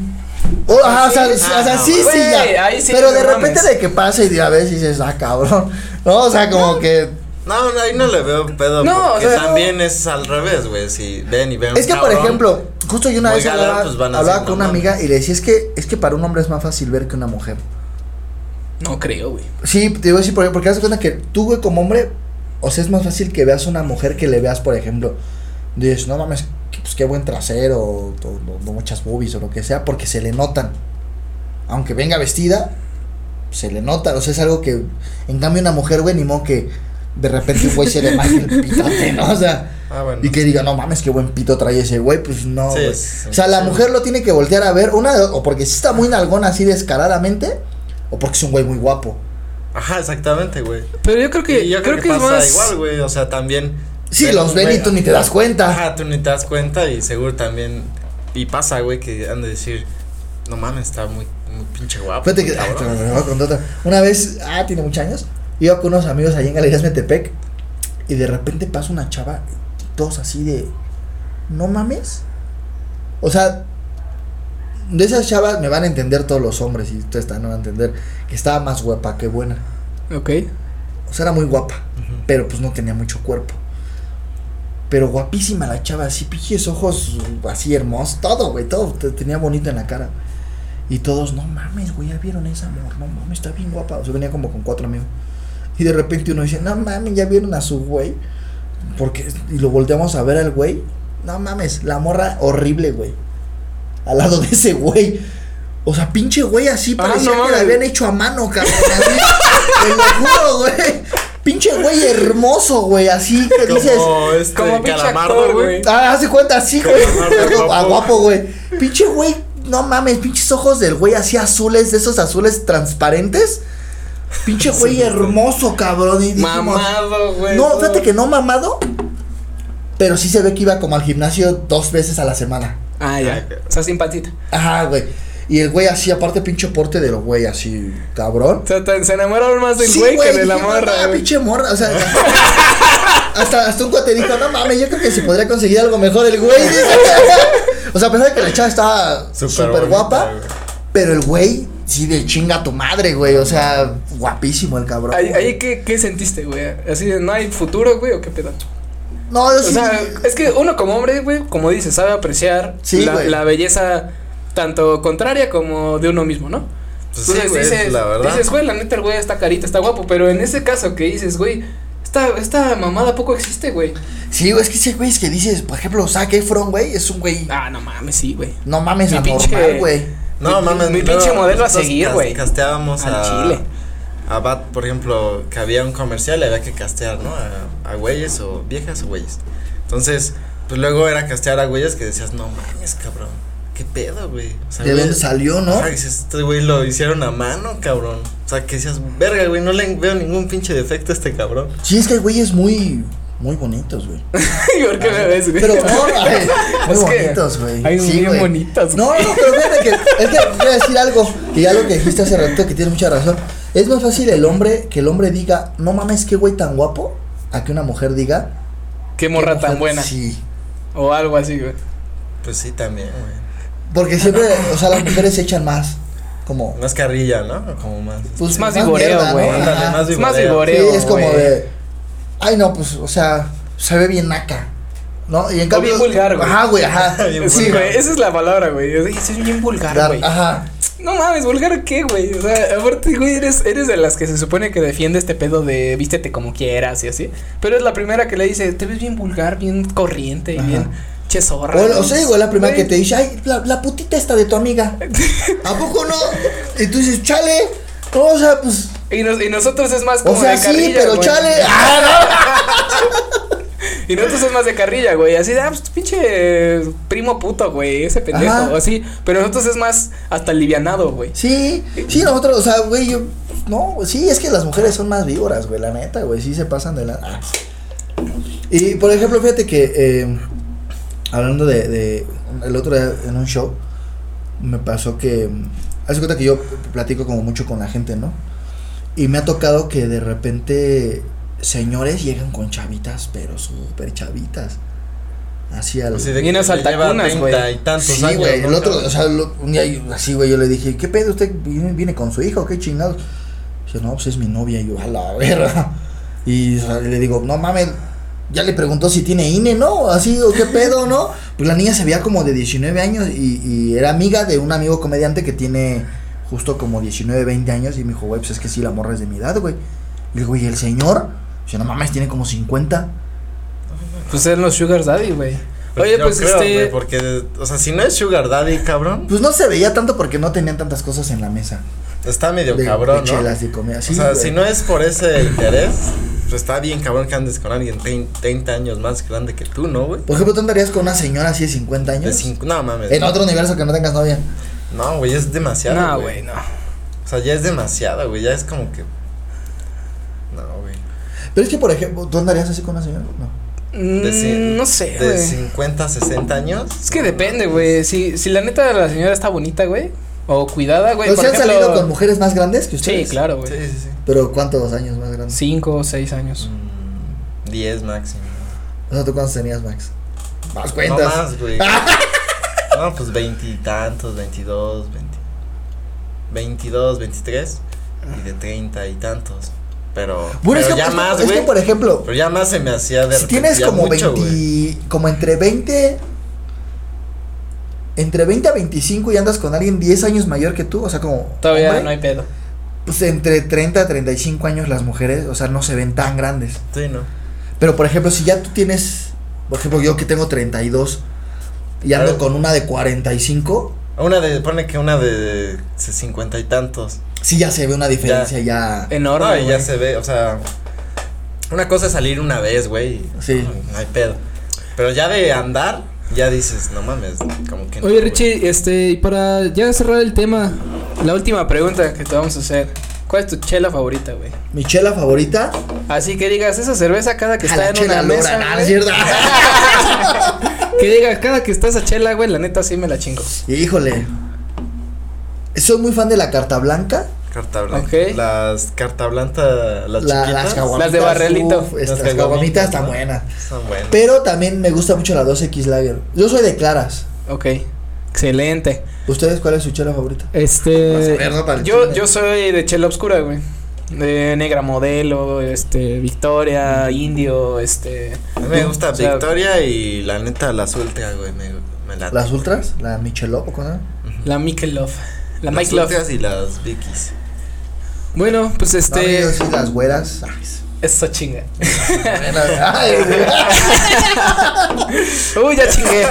O, ajá, o sea, Sí, sí, ah, o sea, no, sí, sí, ya. ahí sí pero de repente mames. de que pasa y de a veces dices, ah, cabrón. No, o sea, como que. No, no, ahí no le veo pedo. No, porque o sea, también es al revés, güey. Si ven y ven. Es que, por ejemplo, justo yo una vez galán, hablaba, pues hablaba decir, con una amiga y le decía, es que, es que para un hombre es más fácil ver que una mujer. No creo, güey. Sí, te digo así, por- porque das cuenta que tú, güey, como hombre, o sea, es más fácil que veas una mujer que le veas, por ejemplo, dices, no mames, pues qué buen trasero, o, o- o muchas boobies o lo que sea, porque se le notan. Aunque venga vestida, se le nota, o sea, es algo que, en cambio, una mujer, güey, ni modo que de repente un güey se le maje el pitote, ¿no? O sea, Ah, bueno. y que diga, no mames, qué buen pito trae ese güey, pues no. Sí, güey. es- o sea, la sí. mujer lo tiene que voltear a ver, una, o porque sí está muy nalgona así descaradamente, o porque es un güey muy guapo. Ajá, exactamente, güey. Pero yo creo que, Y yo creo, que, es pasa más. igual, güey. O sea, también. Sí, los ven y tú ni te das cuenta. Ajá, tú ni te das cuenta y seguro también. Y pasa, güey, que han de decir. No mames, está muy, muy pinche guapo. Fíjate que, ay, cabrón". te voy a contar otra. Una vez, ah, tiene muchos años, iba con unos amigos allá en Galerías Metepec y de repente pasa una chava, y todos así de, no mames. O sea, de esas chavas me van a entender todos los hombres y ustedes también van a entender que estaba más guapa que buena. Ok. O sea, era muy guapa, pero pues no tenía mucho cuerpo. Pero guapísima la chava, así, pinches ojos, así hermosos, todo, güey, todo, te- tenía bonito en la cara. Y todos, no mames, güey, ya vieron esa amor, no mames, está bien guapa. O sea, venía como con cuatro amigos. Y de repente uno dice, no mames, ya vieron a su güey. Porque, y lo volteamos a ver al güey. No mames, la morra horrible, güey. Al lado de ese güey. O sea, pinche güey así Ah, parecía no que la habían hecho a mano, cabrón. Así, (laughs) te lo juro, güey. Pinche güey hermoso, güey. Así que dices. Como este Como pinche calamardo, güey. Ah, hace cuenta así, güey. (laughs) Guapo. Ah, guapo, güey. Pinche güey, no mames, pinches ojos del güey así azules, de esos azules transparentes. Pinche (laughs) güey hermoso, cabrón. Y dijimos, Mamado, güey. no, fíjate que no mamado. Pero sí se ve que iba como al gimnasio dos veces a la semana. Ah, ya. O sea, simpatita. Ajá, güey. Y el güey así, aparte pinche porte de los güey así, cabrón. O sea, te- se enamoraron más del Sí, güey que de la morra, pinche morra, o sea, (laughs) hasta, hasta un cuate dijo, no mames, yo creo que se podría conseguir algo mejor el güey. (laughs) o sea, a pesar de que la chava estaba Súper guapa, güey. pero el güey, sí, de chinga tu madre, güey, o sea, guapísimo el cabrón. Ahí, ahí ¿qué, ¿qué sentiste, güey? Así de, ¿no hay futuro, güey, o qué pedo? No, yo O sí. sea, es que uno como hombre, güey, como dices, sabe apreciar Sí, la, la belleza tanto contraria como de uno mismo, ¿no? Pues sí, Entonces güey, dices, la verdad. dices, güey, la neta el güey está carita, está guapo, pero en ese caso que dices, güey, esta, esta mamada poco existe, güey. Sí, güey, es que ese güey es que dices, por ejemplo, Zac Efron, güey, es un güey, Ah, no mames, sí, güey. no mames, mi anormal, pinche- güey. No, Mi- mames. mi pinche modelo a seguir, güey. Casteábamos Al a. chile. A Bat, por ejemplo, que había un comercial y había que castear, ¿no? A, a güeyes o viejas o güeyes. Entonces, pues luego era castear a güeyes que decías, no mames, cabrón. ¿Qué pedo, güey? O sea, ¿De güey, dónde salió, no? Dices, este güey lo hicieron a mano, cabrón. O sea, que decías, verga, güey, no le veo ningún pinche defecto a este cabrón. Sí, es que el güey es muy, muy bonitos, güey. (laughs) ¿Por qué me ves, güey? Pero no, (laughs) ay, muy Es que bonitos, güey. Hay Sí, bien güey. bonitas, No, güey. no, pero fíjate que, es que voy a decir algo, y algo que dijiste hace rato que tienes mucha razón. Es más fácil el hombre, que el hombre diga, no mames, qué güey tan guapo, a que una mujer diga. Qué "Qué morra tan mujer-". buena. Sí. O algo así, güey. Pues sí, también, güey. Porque siempre, o sea, las mujeres se echan más, como. Más carrilla, ¿no? Como más. Pues, Es más viboreo, güey. Más Es más viboreo. Sí, es como de. Ay, no, pues, o sea, se ve bien naca. ¿No? Y en O cambio. bien vulgar, güey. Ajá, güey, ajá. (laughs) Bien Sí, güey, esa es la palabra, güey. Es es bien vulgar, güey. Ajá. No mames, vulgar qué, güey. O sea, aparte, güey, eres, eres de las que se supone que defiende este pedo de vístete como quieras y así. Pero es la primera que le dice, te ves bien vulgar, bien corriente y Ajá. bien che zorra. O, o sea, igual la primera que te dice, ay, la, la putita esta de tu amiga. (laughs) ¿A poco no? Y tú dices, chale. No, o sea, pues. Y, nos- y nosotros es más O como sea, de sí, carrilla. pero güey. chale. (laughs) Ah, Y nosotros es más de carrilla, güey. Así de, ah, pues pinche primo puto, güey. Ese pendejo. Ajá. O así. Pero nosotros es más hasta alivianado, güey. Sí, sí, nosotros, o sea, güey, yo. No, sí, es que las mujeres son más víboras, güey, la neta, güey, sí se pasan de la. ah. Y por ejemplo, fíjate que. Eh, hablando de, de. El otro día en un show, me pasó que. Hace cuenta que yo platico como mucho con la gente, ¿no? Y me ha tocado que de repente señores llegan con chavitas, pero súper chavitas. Así al. Así de Bien que a le lleva saltacunas, 30 güey. y tantos Sí, güey, ¿no, el otro, o sea, lo- un día yo- así, güey, yo le dije, ¿qué pedo? ¿Usted viene, viene con su hijo? ¿Qué chingados? Dice, no, pues es mi novia. Y yo, a la verga. (laughs) Y o sea, le digo, no mames, ya le preguntó si tiene INE, ¿no? Así, o qué pedo, ¿no? (laughs) Pues la niña se veía como de 19 años y, y era amiga de un amigo comediante que tiene justo como 19, 20 años. Y me dijo, güey, pues es que sí, la morra es de mi edad, güey. Le digo, ¿y el señor? Dice, no mames, tiene como 50. Pues eran los Sugar Daddy, güey. Oye, pues creo, este. güey, porque, o sea, si no es Sugar Daddy, cabrón, Pues no se veía tanto porque no tenían tantas cosas en la mesa. está medio De, cabrón, de ¿no? chelas y comida. Sí, o sea, si no es por ese interés, pues está bien cabrón que andes con alguien 30, 30 años más grande que tú, ¿no, güey? Por ejemplo, ¿tú andarías con una señora así de 50 De años? cinco, no mames. En otro universo que no tengas novia. No, güey, es demasiado. No, güey, no. O sea, ya es demasiado, güey, ya es como que. No, güey. Pero es que, por ejemplo, ¿tú andarías así con una señora? No. De Mm, no sé, De güey. 50, 60 años. Es que depende, güey. Si, si la neta la señora está bonita, güey. O cuidada, güey. ¿O por sea, han salido con mujeres más grandes que Sí, ustedes? claro, Sí, güey. sí, sí. Pero ¿cuántos años más grandes? Cinco o seis años. Mm, 10 máximo. O sea, ¿tú cuántos tenías, Max? Más No cuentas. más, güey. (laughs) no, pues veintitantos, veintidós, veinte. Veintidós, veintitrés. Y de treinta y tantos. Pero, Bueno, es que, ya es más, es güey. que, por ejemplo, Pero ya más se me hacía de si tienes como mucho, 20, güey. como entre 20, entre 20 a 25 y andas con alguien 10 años mayor que tú, o sea, como Todavía hombre, no hay pedo. pues entre 30 a 35 años las mujeres, o sea, no se ven tan grandes. Sí, ¿no? Pero por ejemplo, si ya tú tienes, por ejemplo, yo que tengo 32 y ando con una de 45, Una de, pone que una de cincuenta y tantos. sí ya se ve una diferencia ya. Enorme. No, y ya se ve, o sea, una cosa es salir una vez, güey. Sí. No, no hay pedo. Pero ya de andar, ya dices, no mames, como que no, Oye. Richie, este, y para ya cerrar el tema, la última pregunta que te vamos a hacer. ¿Cuál es tu chela favorita, güey? Mi chela favorita, Así que digas, esa cerveza cada que a está la en chela una Lora, mesa, ¿no? ¿Es cierto? (laughs) que digas, cada que está esa chela, güey, la neta sí me la chingo. Híjole. Soy muy fan de la carta blanca. Carta blanca. Ok. Las carta blanca, las la- chiquitas. las. Las de barrelito. uf, Las estas caguamitas, caguamitas están ¿no? buenas. Son buenas. Pero también me gusta mucho la 2X Lager. Yo soy de claras. Ok, excelente. ¿Ustedes cuál es su chela favorita? Este, ¿no? Yo, yo soy de chela oscura, güey. De negra modelo, este, Victoria, indio, este. A mí me gusta o sea, Victoria y la neta la ultra, güey, me, me late. ¿Las ultras? ¿La Michelob o con La Michelob. La Las Mike Love. ultras y las Vickies. Bueno, pues Este. las güeras. Ay, Eso chinga. Ay, (laughs) Uy, ya chingué. (laughs)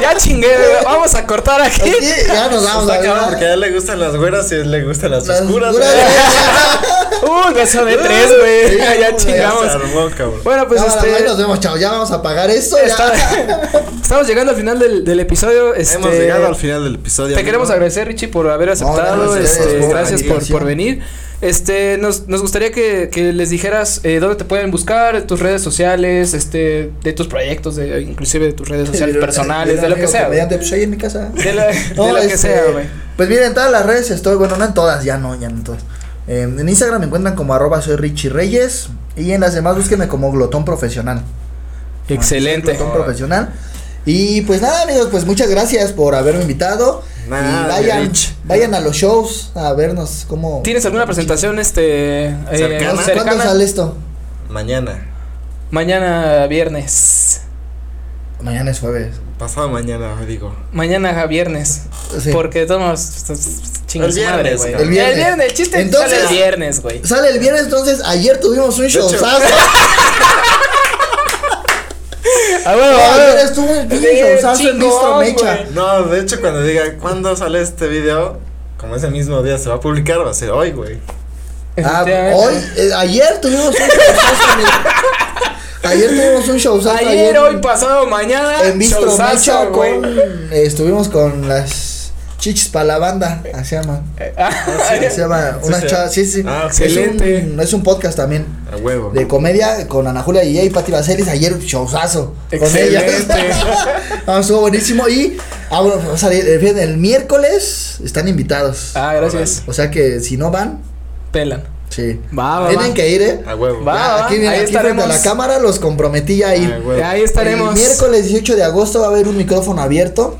ya chingué. Vamos a cortar aquí. es que ya nos vamos a ver. porque a él le gustan las güeras y a él le gustan las, Las oscuras. (laughs) Uy, beso de tres, güey. Sí, ya chingamos. Ya se armó. Bueno, pues este. ahí nos vemos, chao. Ya vamos a pagar esto. ya. está- estamos llegando al final del, del episodio. Este, Hemos llegado al final del episodio. Te amigo. queremos agradecer, Richie, por haber aceptado. gracias a este, gracias por, por venir. Este, nos, nos gustaría que, que les dijeras eh, dónde te pueden buscar, tus redes sociales, este, de tus proyectos, de, inclusive de tus redes sociales personales, de lo que sea. pues en mi casa. De, la- de No, lo que este, sea, güey. Pues miren, en todas las redes estoy, bueno, no en todas, ya no, ya no en todas. Eh, en Instagram me encuentran como arroba soy Richie Reyes y en las demás búsquenme como glotón profesional. Excelente. Glotón profesional. Y pues nada, amigos, pues muchas gracias por haberme invitado. Nada, y vayan, Rich. vayan a los shows a vernos cómo. ¿Tienes alguna presentación este eh, Cercana. ¿Cuándo, cercana? ¿Cuándo sale esto? Mañana. Mañana viernes. Mañana es jueves. Pasado mañana, digo. Mañana viernes. Sí. Porque todos El su madre, güey. El viernes. El viernes, el chiste Entonces- sale el viernes, güey. Sale el viernes, entonces ayer tuvimos un showzazo. (laughs) (laughs) A No, a ayer estuvo chingón, Bistro Mecha. güey. No, de hecho, cuando diga cuándo sale este video, como ese mismo día se va a publicar, va a ser hoy, güey. Ah, hoy, eh, ayer tuvimos un el- ayer tuvimos un showzazo. Ayer, hoy, pasado, mañana. En Bistro showzazo, Mecha con, eh, estuvimos con las chichis para la banda, así se llama. Ah, Se llama Sí, una sí. chava, sí, sí. Ah, Es un- excelente. Es un, podcast también A huevo. de comedia con Ana Julia y Pati Baselis. Ayer showzazo con ella. Excelente. (laughs) Ah, estuvo buenísimo. Y ah, bueno, va a salir el, el miércoles. Están invitados. Ah, gracias. O sea que si no van, Pelan. sí. Va, va, Tienen va. que ir, eh. A huevo. Va. Ya, aquí, ahí aquí estaremos. la cámara los comprometí a ir. Ahí estaremos. El miércoles 18 de agosto va a haber un micrófono abierto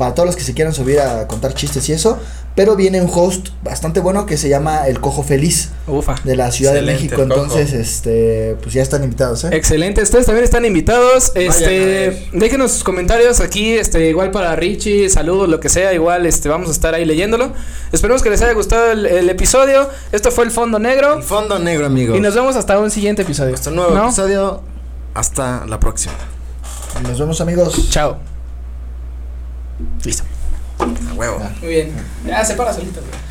para todos los que se quieran subir a contar chistes y eso. Pero viene un host bastante bueno que se llama El Cojo Feliz Ufa. de la Ciudad de México. Entonces, este, pues ya están invitados, ¿eh? Excelente, ustedes también están invitados. Este, déjenos sus comentarios aquí, este, igual para Richie, saludos, lo que sea, igual, este, vamos a estar ahí leyéndolo. Esperemos que les haya gustado el, el episodio. Esto fue el fondo negro El fondo negro, amigos. y nos vemos hasta un siguiente episodio. Hasta un nuevo ¿No? episodio. Hasta la próxima. Nos vemos, amigos. Chao. Listo. A huevo. Muy bien. Ya se para solito. güey.